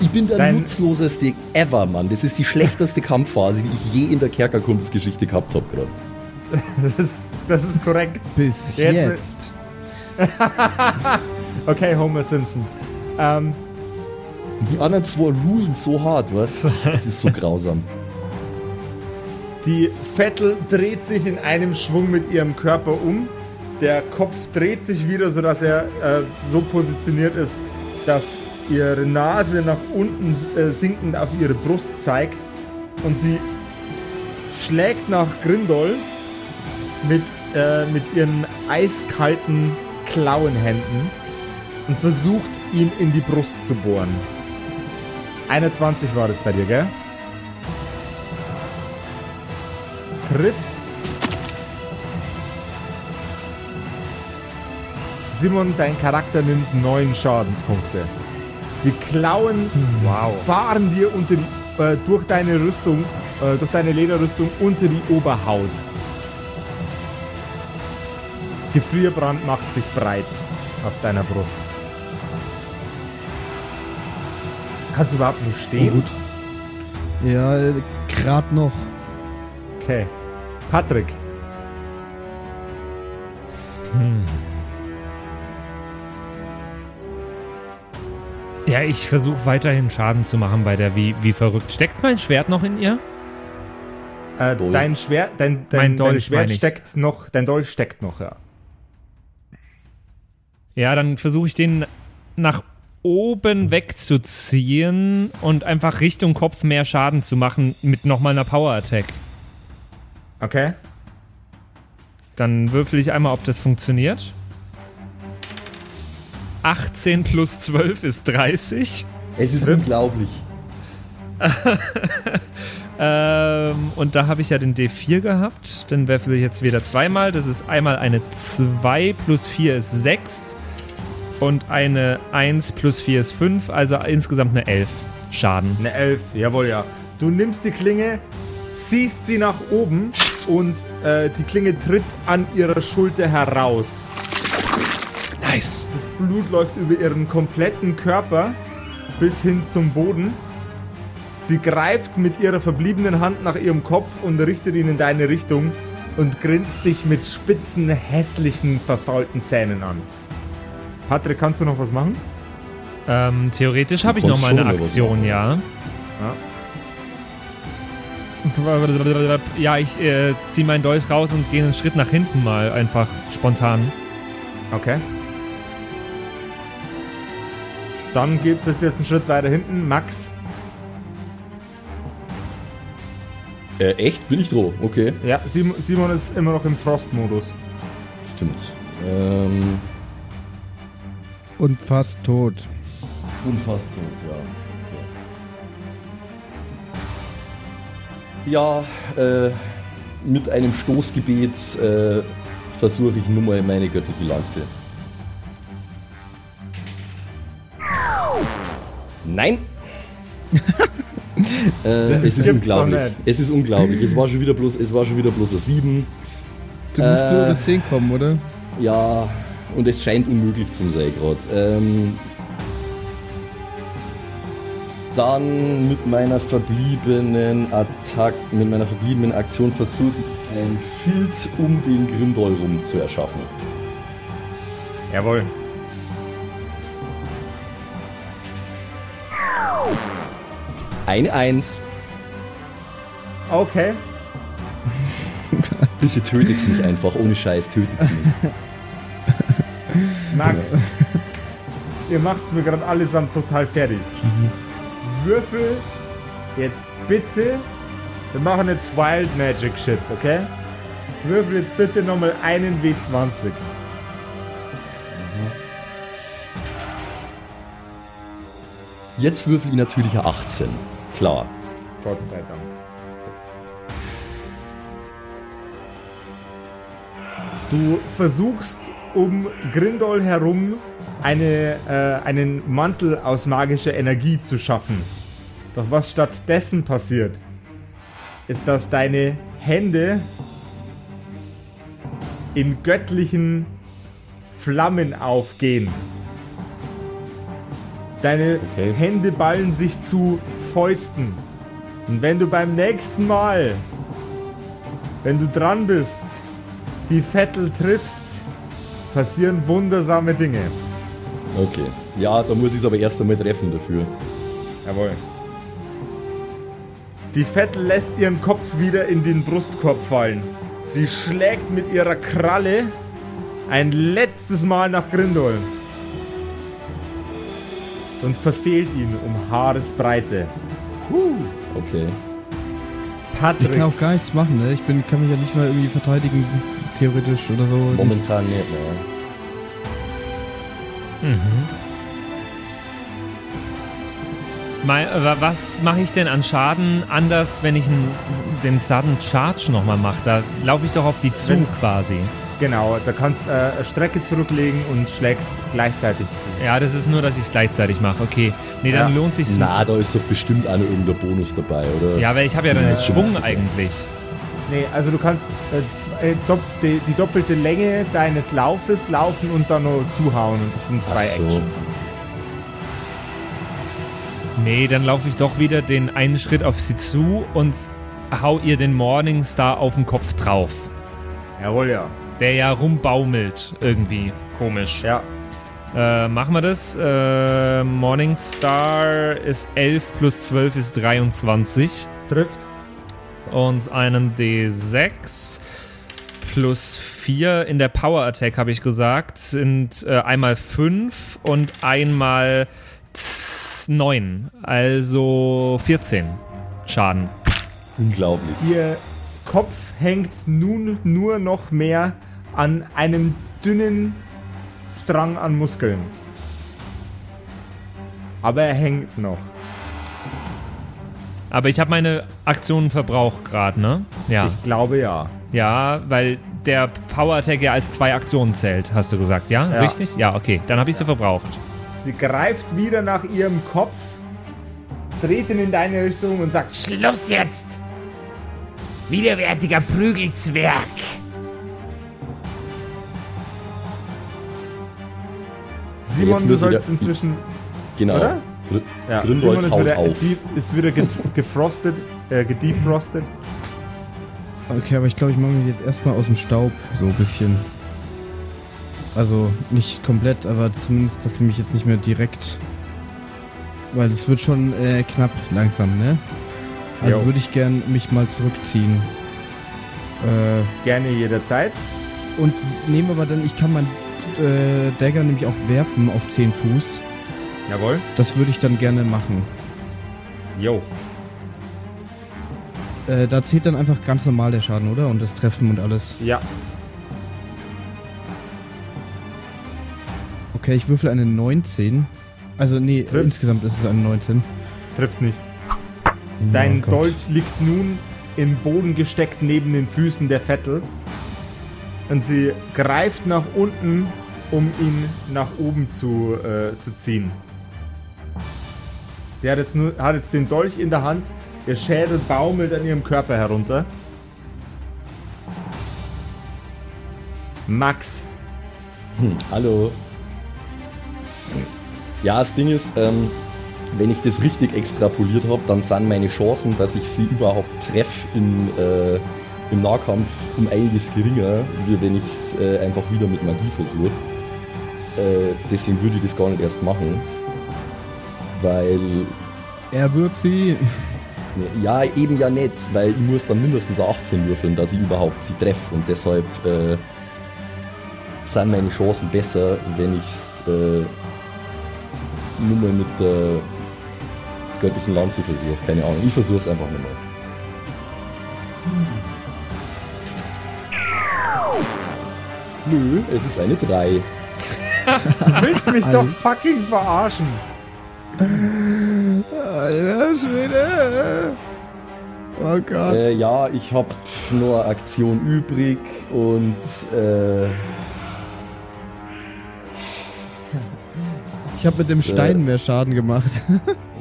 Speaker 3: Ich bin der
Speaker 1: Dein-
Speaker 3: nutzloseste ever, Mann. Das ist die schlechteste Kampfphase, die ich je in der Kerkerkunstgeschichte gehabt habe gerade.
Speaker 1: Das ist, das ist korrekt.
Speaker 2: Bis
Speaker 1: Jetzt-
Speaker 2: jetzt.
Speaker 1: Okay, Homer Simpson. Ähm,
Speaker 3: Die anderen zwei rulen so hart, was? Das ist so grausam.
Speaker 1: die Vettel dreht sich in einem Schwung mit ihrem Körper um. Der Kopf dreht sich wieder, sodass er äh, so positioniert ist, dass ihre Nase nach unten äh, sinkend auf ihre Brust zeigt. Und sie schlägt nach Grindol mit, äh, mit ihren eiskalten Klauenhänden und versucht, ihm in die Brust zu bohren. 21 war das bei dir, gell? Trifft. Simon, dein Charakter nimmt 9 Schadenspunkte. Die Klauen fahren dir unter die, äh, durch deine Rüstung, äh, durch deine Lederrüstung unter die Oberhaut. Gefrierbrand macht sich breit auf deiner Brust. Kannst du überhaupt
Speaker 2: Oh,
Speaker 1: stehen?
Speaker 2: gut. Ja, grad noch.
Speaker 1: Okay. Patrick.
Speaker 4: Ja, ich versuche weiterhin Schaden zu machen bei der wie, wie verrückt. Steckt mein Schwert noch in ihr?
Speaker 1: Äh, dein Schwert, dein, dein,
Speaker 4: Mein Dolch,
Speaker 1: dein Schwert steckt noch, dein Dolch steckt noch, ja.
Speaker 4: Ja, dann versuche ich den nach oben wegzuziehen und einfach Richtung Kopf mehr Schaden zu machen mit nochmal einer Power Attack.
Speaker 1: Okay.
Speaker 4: Dann würfel ich einmal, ob das funktioniert. 18 plus 12 ist 30.
Speaker 3: Es ist unglaublich.
Speaker 4: Ähm, und da habe ich ja den D4 gehabt. Dann werfe ich jetzt wieder zweimal. Das ist einmal eine 2 plus 4 ist 6. Und eine 1 plus 4 ist 5. Also insgesamt eine 11 Schaden.
Speaker 1: Eine Elf, jawohl, ja. Du nimmst die Klinge, ziehst sie nach oben und äh, die Klinge tritt an ihrer Schulter heraus.
Speaker 4: Nice.
Speaker 1: Das Blut läuft über ihren kompletten Körper bis hin zum Boden. Sie greift mit ihrer verbliebenen Hand nach ihrem Kopf und richtet ihn in deine Richtung und grinst dich mit spitzen, hässlichen, verfaulten Zähnen an. Patrick, kannst du noch was machen?
Speaker 4: Ähm, theoretisch habe ich noch mal eine Aktion, ja. Ja, ich äh, ziehe meinen Dolch raus und gehe einen Schritt nach hinten mal einfach spontan.
Speaker 1: Okay. Dann geht bis jetzt einen Schritt weiter hinten. Max.
Speaker 3: Äh, echt? Bin ich droh? Okay.
Speaker 1: Ja, Simon, Simon ist immer noch im Frostmodus.
Speaker 3: Stimmt. Ähm,
Speaker 2: Und fast tot.
Speaker 3: und fast tot, ja. Ja, äh, mit einem Stoßgebet äh, versuche ich nun mal meine göttliche Lanze. Nein! äh, es ist unglaublich. Es ist unglaublich. Es war schon wieder bloß, es war schon wieder bloß eine 7.
Speaker 2: Du musst nur
Speaker 3: Äh.
Speaker 2: über 10 kommen, oder?
Speaker 3: Ja, und es scheint unmöglich zu sein gerade. Ähm, dann mit meiner verbliebenen Attack, mit meiner verbliebenen Aktion versuche ich ein Schild um den Grindol rum zu erschaffen.
Speaker 1: Jawohl.
Speaker 3: Eine Eins.
Speaker 1: Okay.
Speaker 3: Bitte tötet's mich einfach, ohne Scheiß, tötet's mich.
Speaker 1: Max. ihr macht's mir gerade allesamt total fertig. Würfel jetzt bitte. Wir machen jetzt Wild Magic Shit, okay? Würfel jetzt bitte nochmal einen W20.
Speaker 3: Jetzt würfel ich natürlich eine 18. Klar.
Speaker 1: Gott sei Dank. Du versuchst um Grindol herum eine, äh, einen Mantel aus magischer Energie zu schaffen. Doch was stattdessen passiert, ist, dass deine Hände in göttlichen Flammen aufgehen. Deine
Speaker 3: Okay.
Speaker 1: Hände ballen sich zu Fäusten. Und wenn du beim nächsten Mal, wenn du dran bist, die Vettel triffst, passieren wundersame Dinge.
Speaker 3: Okay. Ja, da muss ich es aber erst einmal treffen dafür.
Speaker 1: Jawohl. Die Vettel lässt ihren Kopf wieder in den Brustkorb fallen. Sie schlägt mit ihrer Kralle ein letztes Mal nach Grindol. Und verfehlt ihn um Haaresbreite.
Speaker 3: Okay.
Speaker 2: Ich
Speaker 1: Patrick,
Speaker 2: kann auch gar nichts machen, ne? Ich bin, kann mich ja nicht mal irgendwie verteidigen, theoretisch oder so.
Speaker 3: Momentan nicht mehr.
Speaker 4: Mei- wa- Was mache ich denn an Schaden anders, wenn ich einen, den Sudden Charge nochmal mache? Da laufe ich doch auf die zu
Speaker 1: Wenn-
Speaker 4: quasi.
Speaker 1: Genau, da kannst äh, eine Strecke zurücklegen und schlägst gleichzeitig zu.
Speaker 4: Ja, das ist nur, dass ich es gleichzeitig mache. Okay. Nee, dann
Speaker 1: Ja.
Speaker 4: lohnt sich's.
Speaker 3: Na, da ist doch bestimmt auch noch irgendein Bonus dabei, oder?
Speaker 4: Ja, weil ich habe ja dann
Speaker 3: Ja,
Speaker 4: den Schwung eigentlich.
Speaker 1: Nee, also du kannst äh, zwei, äh, dopp, die, die doppelte Länge deines Laufes laufen und dann nur zuhauen. Und das sind zwei
Speaker 3: Ach so.
Speaker 1: Actions.
Speaker 4: Nee, dann laufe ich doch wieder den einen Schritt auf sie zu und hau ihr den Morningstar auf den Kopf drauf.
Speaker 1: Jawohl, ja.
Speaker 4: Der ja rumbaumelt irgendwie. Komisch.
Speaker 1: Ja,
Speaker 4: Äh, machen wir das. Äh, Morningstar ist 11 plus 12 ist 23.
Speaker 1: trifft.
Speaker 4: Und einen D6 plus 4 in der Power Attack, habe ich gesagt, sind äh, einmal 5 und einmal 9. Also 14 Schaden.
Speaker 3: Unglaublich.
Speaker 1: Ihr Kopf hängt nun nur noch mehr an einem dünnen Strang an Muskeln. Aber er hängt noch.
Speaker 4: Aber ich habe meine Aktionen verbraucht gerade, ne? Ja.
Speaker 1: Ich glaube ja.
Speaker 4: Ja, weil der Power Attack ja als zwei Aktionen zählt, hast du gesagt, ja?
Speaker 1: Ja.
Speaker 4: Richtig? Ja, okay. Dann habe ich sie verbraucht.
Speaker 1: Sie greift wieder nach ihrem Kopf, dreht ihn in deine Richtung und sagt,
Speaker 5: Schluss jetzt! Widerwärtiger Prügelzwerg!
Speaker 1: Simon, du sollst inzwischen,
Speaker 3: Genau.
Speaker 1: Oder?
Speaker 3: Gr
Speaker 1: ja,
Speaker 3: Grindelwald
Speaker 1: Simon ist wieder,
Speaker 3: auf.
Speaker 1: ist wieder ge gefrostet, äh, gedefrostet.
Speaker 2: Okay, aber ich glaube, ich mache mich jetzt erstmal aus dem Staub so ein bisschen. Also nicht komplett, aber zumindest, dass sie mich jetzt nicht mehr direkt. Weil es wird schon äh, knapp langsam, ne? Also
Speaker 1: Jo.
Speaker 2: würde ich gern mich mal zurückziehen. Äh,
Speaker 1: Gerne jederzeit.
Speaker 2: und nehme aber dann, ich kann mein äh, Dagger nämlich auch werfen auf 10 Fuß.
Speaker 1: Jawohl.
Speaker 2: Das würde ich dann gerne machen.
Speaker 1: Jo.
Speaker 2: Äh, da zählt dann einfach ganz normal der Schaden, oder? Und das Treffen und alles.
Speaker 1: Ja.
Speaker 2: Okay, ich würfel eine 19. Also, nee,
Speaker 1: Trifft.
Speaker 2: insgesamt ist es eine 19.
Speaker 1: Trifft nicht. Dein
Speaker 2: Oh.
Speaker 1: Dolch liegt nun im Boden gesteckt neben den Füßen der Vettel. Und sie greift nach unten, um ihn nach oben zu, äh, zu ziehen. Sie hat jetzt, nur, hat jetzt den Dolch in der Hand. Ihr Schädel baumelt an ihrem Körper herunter. Max,
Speaker 3: Hm, hallo. Ja, das Ding ist, ähm, wenn ich das richtig extrapoliert habe, dann sind meine Chancen, dass ich sie überhaupt treffe in, äh, im Nahkampf um einiges geringer, wie wenn ich es äh, einfach wieder mit Magie versuche. Äh, deswegen würde ich das gar nicht erst machen. Weil,
Speaker 2: Er wirkt sie.
Speaker 3: ja, eben ja nicht, weil ich muss dann mindestens 18 würfeln, dass ich überhaupt sie treffe und deshalb äh, sind meine Chancen besser, wenn ich es äh, nur mal mit der göttlichen Lanze versuche. Keine Ahnung, ich versuche es einfach nur mal. Nö, es ist eine 3.
Speaker 1: du willst mich doch fucking verarschen.
Speaker 2: Alter Schwede. Oh Gott.
Speaker 3: Äh, ja, ich habe nur Aktion übrig und äh,
Speaker 2: ich habe mit dem Stein mehr Schaden gemacht.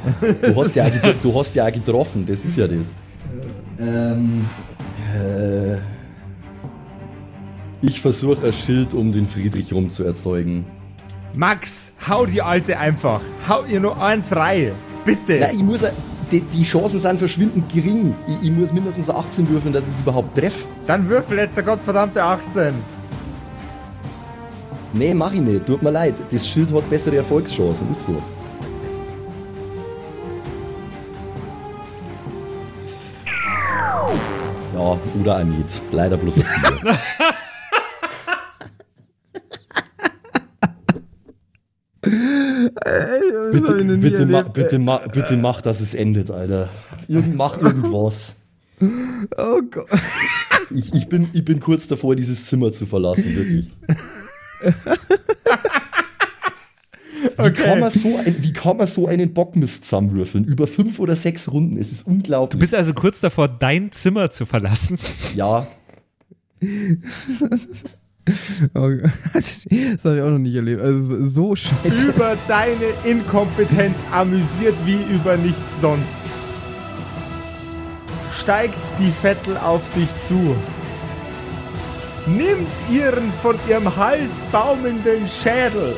Speaker 3: Du hast, ja, du hast ja auch getroffen, das ist ja das. Ähm, äh, ich versuche ein Schild um den Friedrich rum zu erzeugen.
Speaker 1: Max, hau die Alte einfach. Hau ihr nur eins rein. Bitte.
Speaker 3: Na, ich muss, die, die Chancen sind verschwindend gering. Ich, ich muss mindestens 18 würfeln, dass ich es überhaupt treffe.
Speaker 1: Dann würfel jetzt der gottverdammte 18.
Speaker 3: Nee, mach ich nicht, tut mir leid. Das Schild hat bessere Erfolgschancen, ist so. Ja, oder nicht. Leider bloß ein 4. bitte, bitte, ma, bitte, ma, bitte mach, dass es endet, Alter. Mach irgendwas.
Speaker 2: Oh Gott.
Speaker 3: Ich, ich, bin, ich bin kurz davor, dieses Zimmer zu verlassen, wirklich. Wie, kann man so ein, wie kann man so einen Bockmist zusammenwürfeln? Über fünf oder sechs Runden. Es ist unglaublich.
Speaker 4: Du bist also kurz davor, dein Zimmer zu verlassen.
Speaker 3: ja,
Speaker 2: Oh Gott. Das habe ich auch noch nicht erlebt. Also so scheiße.
Speaker 1: Über deine Inkompetenz amüsiert wie über nichts sonst. Steigt die Vettel auf dich zu. Nimmt ihren von ihrem Hals baumelnden Schädel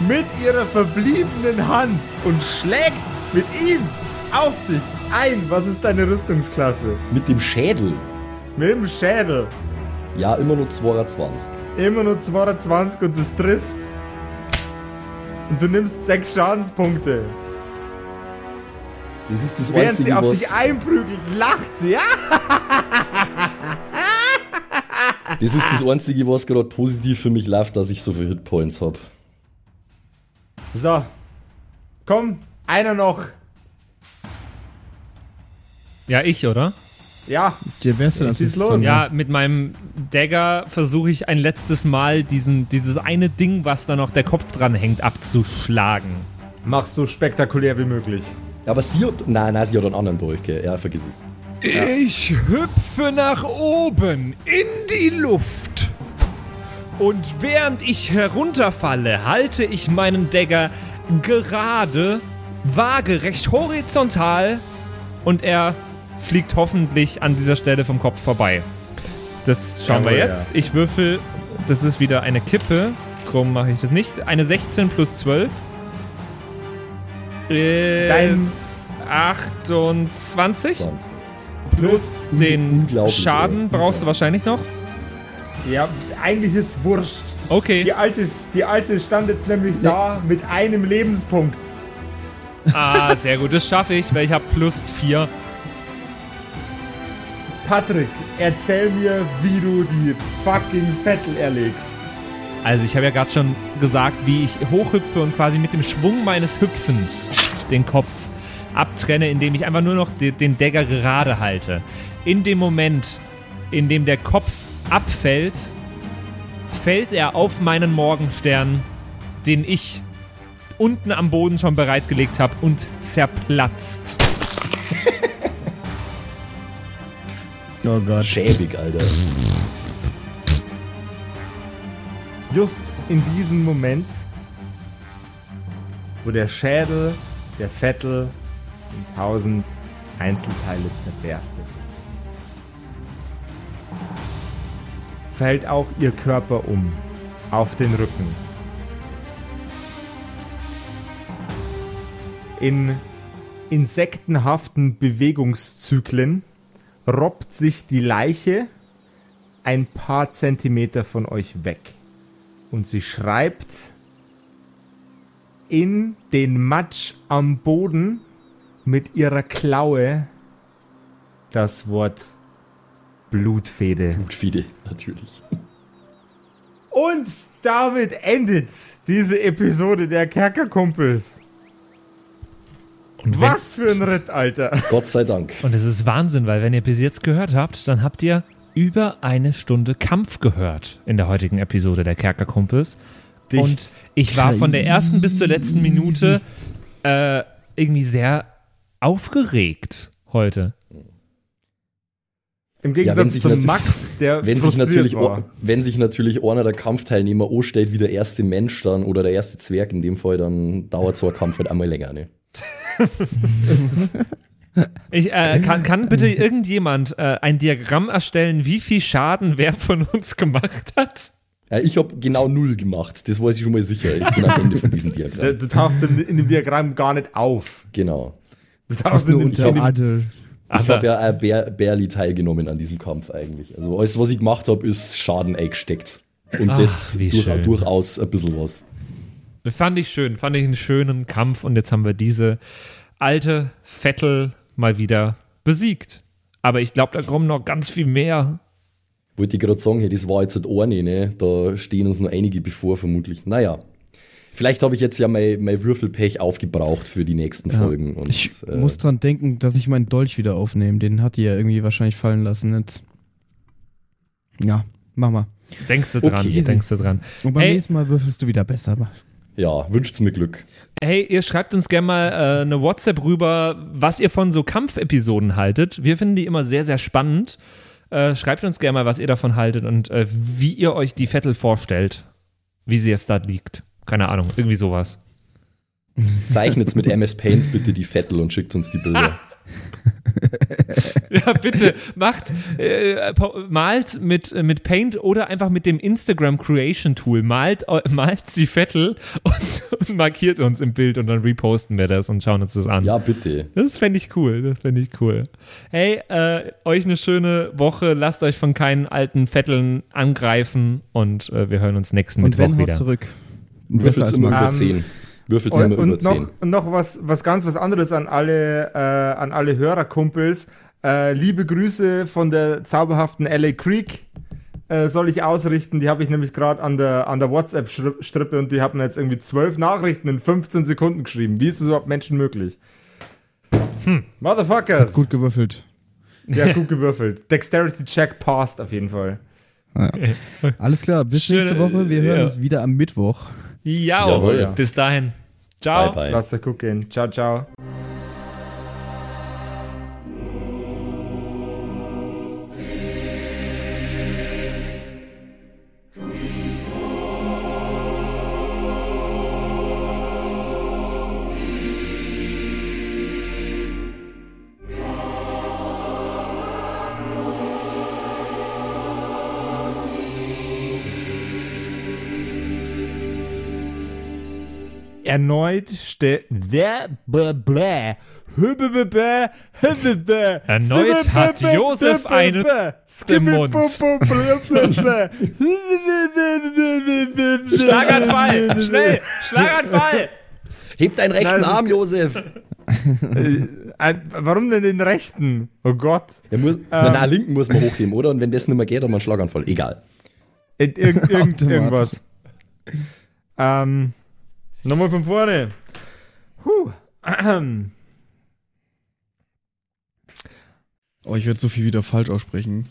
Speaker 1: mit ihrer verbliebenen Hand und schlägt mit ihm auf dich ein. Was ist deine Rüstungsklasse?
Speaker 3: mit dem Schädel.
Speaker 1: Mit dem Schädel.
Speaker 3: Ja, immer nur 22.
Speaker 1: Immer nur 22 und das trifft. Und du nimmst 6 Schadenspunkte.
Speaker 3: Das ist das
Speaker 1: Während
Speaker 3: Einzige,
Speaker 1: sie auf
Speaker 3: was,
Speaker 1: dich einprügelt, lacht sie. Ja?
Speaker 3: das ist das Einzige, was gerade positiv für mich läuft, dass ich so viele Hitpoints habe.
Speaker 1: So. Komm, einer noch.
Speaker 4: Ja, ich, oder?
Speaker 1: Ja,
Speaker 2: Der wärst du dann
Speaker 1: Schieß
Speaker 2: jetzt
Speaker 1: los.
Speaker 4: Ja, mit meinem Dagger versuche ich ein letztes Mal diesen, dieses eine Ding, was da noch der Kopf dran hängt, abzuschlagen.
Speaker 1: Mach's so spektakulär wie möglich.
Speaker 3: Aber sie hat. Nein, nein, sie hat einen anderen Dolch, gell? Ja, vergiss es.
Speaker 4: Ich hüpfe nach oben in die Luft. Und während ich herunterfalle, halte ich meinen Dagger gerade, waagerecht horizontal und er fliegt hoffentlich an dieser Stelle vom Kopf vorbei. Das schauen wir
Speaker 1: Jawohl,
Speaker 4: jetzt. Ich würfel, das ist wieder eine Kippe, drum mache ich das nicht. Eine 16 plus 12
Speaker 1: Dein-
Speaker 4: ist 28
Speaker 3: 20.
Speaker 4: plus den Schaden
Speaker 3: ja.
Speaker 4: brauchst du wahrscheinlich noch.
Speaker 1: Ja, eigentlich ist wurscht.
Speaker 4: Okay.
Speaker 1: Die alte, die alte stand jetzt nämlich da mit einem Lebenspunkt.
Speaker 4: Ah, sehr gut. Das schaffe ich, weil ich habe plus 4.
Speaker 1: Patrick, erzähl mir, wie du die fucking Vettel erlegst.
Speaker 4: Also ich habe ja gerade schon gesagt, wie ich hochhüpfe und quasi mit dem Schwung meines Hüpfens den Kopf abtrenne, indem ich einfach nur noch de- den Dagger gerade halte. In dem Moment, in dem der Kopf abfällt, fällt er auf meinen Morgenstern, den ich unten am Boden schon bereitgelegt habe und zerplatzt.
Speaker 2: Oh Gott.
Speaker 3: Schäbig, Alter.
Speaker 1: Just in diesem Moment, wo der Schädel der Vettel in tausend Einzelteile zerberstet, fällt auch ihr Körper um auf den Rücken. In insektenhaften Bewegungszyklen robbt sich die Leiche ein paar Zentimeter von euch weg. Und sie schreibt in den Matsch am Boden mit ihrer Klaue das Wort Blutfede.
Speaker 3: Blutfide, natürlich.
Speaker 1: Und damit endet diese Episode der Kerkerkumpels.
Speaker 4: Und
Speaker 1: Was für ein Ritt, Alter.
Speaker 3: Gott sei Dank.
Speaker 4: Und es ist Wahnsinn, weil wenn ihr bis jetzt gehört habt, dann habt ihr über eine Stunde Kampf gehört in der heutigen Episode der Kerkerkumpels.
Speaker 1: Dicht.
Speaker 4: Und ich war von der ersten bis zur letzten Minute äh, irgendwie sehr aufgeregt heute.
Speaker 1: Im
Speaker 3: Ja,
Speaker 1: Gegensatz zum
Speaker 3: natu-
Speaker 1: Max, der
Speaker 3: Wenn sich, natürlich,
Speaker 1: war.
Speaker 3: wenn sich natürlich einer der Kampfteilnehmer anstellt wie der erste Mensch dann oder der erste Zwerg in dem Fall, dann dauert so ein Kampf halt einmal länger. Ne?
Speaker 4: Ich, äh, kann, kann bitte irgendjemand äh, ein Diagramm erstellen, wie viel Schaden wer von uns gemacht hat?
Speaker 3: Ja, ich habe genau null gemacht, das weiß ich schon mal sicher. Ich bin am Ende von diesem
Speaker 1: Du,
Speaker 3: Diagramm.
Speaker 1: du tauchst in, in dem Diagramm gar nicht auf.
Speaker 3: Genau.
Speaker 1: Du tauchst in
Speaker 2: nur
Speaker 1: dem,
Speaker 2: unter
Speaker 1: in dem,
Speaker 2: Adel.
Speaker 3: Ich habe ja äh, bar barely teilgenommen an diesem Kampf eigentlich. Also alles, was ich gemacht habe, ist Schaden eingesteckt. Und
Speaker 4: Ach,
Speaker 3: das durch, durchaus ein bisschen was.
Speaker 4: Fand ich schön, fand ich einen schönen Kampf und jetzt haben wir diese alte Vettel mal wieder besiegt. Aber ich glaube, da kommen noch ganz viel mehr.
Speaker 3: Wollte ich gerade sagen, hey, das war jetzt nicht eine, ne? Da stehen uns noch einige bevor, vermutlich. Naja. Vielleicht habe ich jetzt ja mein, mein Würfelpech aufgebraucht für die nächsten
Speaker 2: Ja.
Speaker 3: Folgen. Und,
Speaker 2: Ich
Speaker 3: äh,
Speaker 2: muss dran denken, dass ich meinen Dolch wieder aufnehme. Den hat die ja irgendwie wahrscheinlich fallen lassen. Jetzt. Ja, mach mal.
Speaker 4: Denkst du dran,
Speaker 3: Okay.
Speaker 4: denkst du dran.
Speaker 2: Und beim
Speaker 4: Hey.
Speaker 2: nächsten Mal würfelst du wieder besser. Mach.
Speaker 3: ja, wünscht's mir Glück.
Speaker 4: Hey, ihr schreibt uns gerne mal äh, eine WhatsApp rüber, was ihr von so Kampfepisoden haltet. Wir finden die immer sehr, sehr spannend. Äh, schreibt uns gerne mal, was ihr davon haltet und äh, wie ihr euch die Vettel vorstellt. Wie sie jetzt da liegt. Keine Ahnung, irgendwie sowas.
Speaker 3: Zeichnet's mit MS Paint bitte die Vettel und schickt uns die Bilder.
Speaker 4: Ja, bitte, macht, äh, malt mit, äh, mit Paint oder einfach mit dem Instagram Creation Tool. Malt, eu- malt die Vettel und, und markiert uns im Bild und dann reposten wir das und schauen uns das an.
Speaker 3: Ja, bitte.
Speaker 4: Das fände ich cool, das fände ich cool. Hey, äh, euch eine schöne Woche, lasst euch von keinen alten Vetteln angreifen und äh, wir hören uns nächsten
Speaker 2: Und
Speaker 4: Mittwoch
Speaker 2: wenn,
Speaker 4: wieder.
Speaker 2: zurück. Als
Speaker 3: immer über
Speaker 1: Ähm,
Speaker 3: 10. Würfelt's
Speaker 1: Und,
Speaker 3: immer über
Speaker 1: und
Speaker 3: 10.
Speaker 1: noch, und noch was, was ganz was anderes an alle, äh, an alle Hörerkumpels. Äh, liebe Grüße von der zauberhaften LA Creek äh, soll ich ausrichten. Die habe ich nämlich gerade an der, an der WhatsApp-Strippe und die haben jetzt irgendwie zwölf Nachrichten in 15 Sekunden geschrieben. Wie ist das überhaupt Menschen möglich? Hm. Motherfuckers.
Speaker 2: Gut gewürfelt.
Speaker 1: Ja, gut gewürfelt. Dexterity Check passed auf jeden Fall.
Speaker 2: Alles klar, bis nächste Woche. Wir hören
Speaker 4: ja.
Speaker 2: uns wieder am Mittwoch.
Speaker 4: Ja,
Speaker 3: Jawohl, ja.
Speaker 4: bis dahin. Ciao.
Speaker 3: Bye, bye.
Speaker 1: Lasst euch gut gehen. Ciao, ciao. Erneut stellt.
Speaker 4: Erneut hat Josef einen im Mund. Schlaganfall! Schnell! Schlaganfall!
Speaker 3: Heb deinen rechten
Speaker 1: Nein,
Speaker 3: Arm, Josef.
Speaker 1: Äh, Warum denn den rechten? Oh Gott.
Speaker 3: Der muss, na, na, linken muss man hochheben, oder? Und wenn das nicht mehr geht, dann mal einen Schlaganfall. Egal.
Speaker 1: Ir irgend, irgendwas. Ähm, nochmal von vorne. Huh.
Speaker 2: Oh, ich werde so viel wieder falsch aussprechen.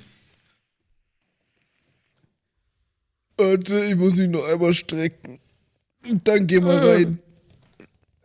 Speaker 2: Warte, ich muss mich noch einmal strecken. Dann geh mal rein.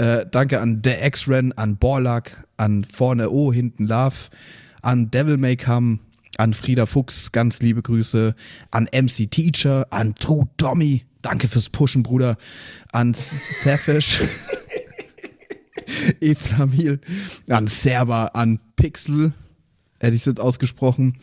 Speaker 2: Äh, danke an The X-Ren, an Borlak, an Vorne O, hinten Love, an Devil May Come, an Frieda Fuchs, ganz liebe Grüße, an MC Teacher, an True Tommy, danke fürs Pushen, Bruder, an Safish, Eflamil, an Server, an Pixel, hätte ich es jetzt ausgesprochen,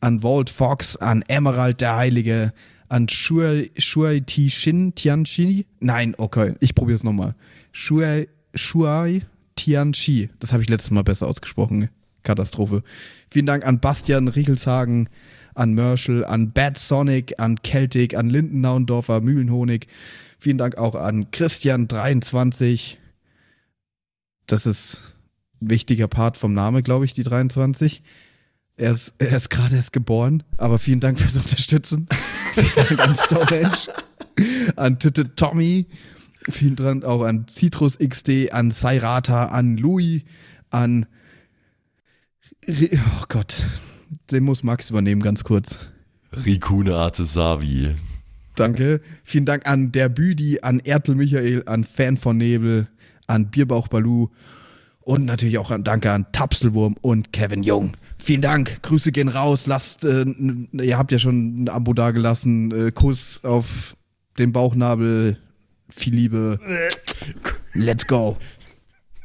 Speaker 2: an Walt Fox, an Emerald der Heilige, an Shuai, Shin Tianchi. Nein, okay, ich probiere es nochmal. Shuai, Shuai Tianchi. Das habe ich letztes Mal besser ausgesprochen. Katastrophe. Vielen Dank an Bastian Riechelshagen, an Merschel, an Bad Sonic, an Celtic, an Lindennaundorfer, Mühlenhonig. Vielen Dank auch an Christian23. Das ist ein wichtiger Part vom Name, glaube ich, die 23. Er ist, er ist gerade erst geboren, aber vielen Dank fürs Unterstützen. vielen Dank an Stonehenge, an Titte Tommy, vielen Dank auch an Citrus XD, an Sairata, an Louis, an. Re oh Gott, den muss Max übernehmen, ganz kurz.
Speaker 3: Rikune Artesavi.
Speaker 2: Danke. Vielen Dank an der Büdi, an Ertel Michael, an Fan von Nebel, an Bierbauch Balu und natürlich auch an, danke an Tapselwurm und Kevin Jung. Vielen Dank. Grüße gehen raus. Lasst, äh, ihr habt ja schon ein Abo dagelassen. Äh, Kuss auf den Bauchnabel. Viel Liebe. Let's go.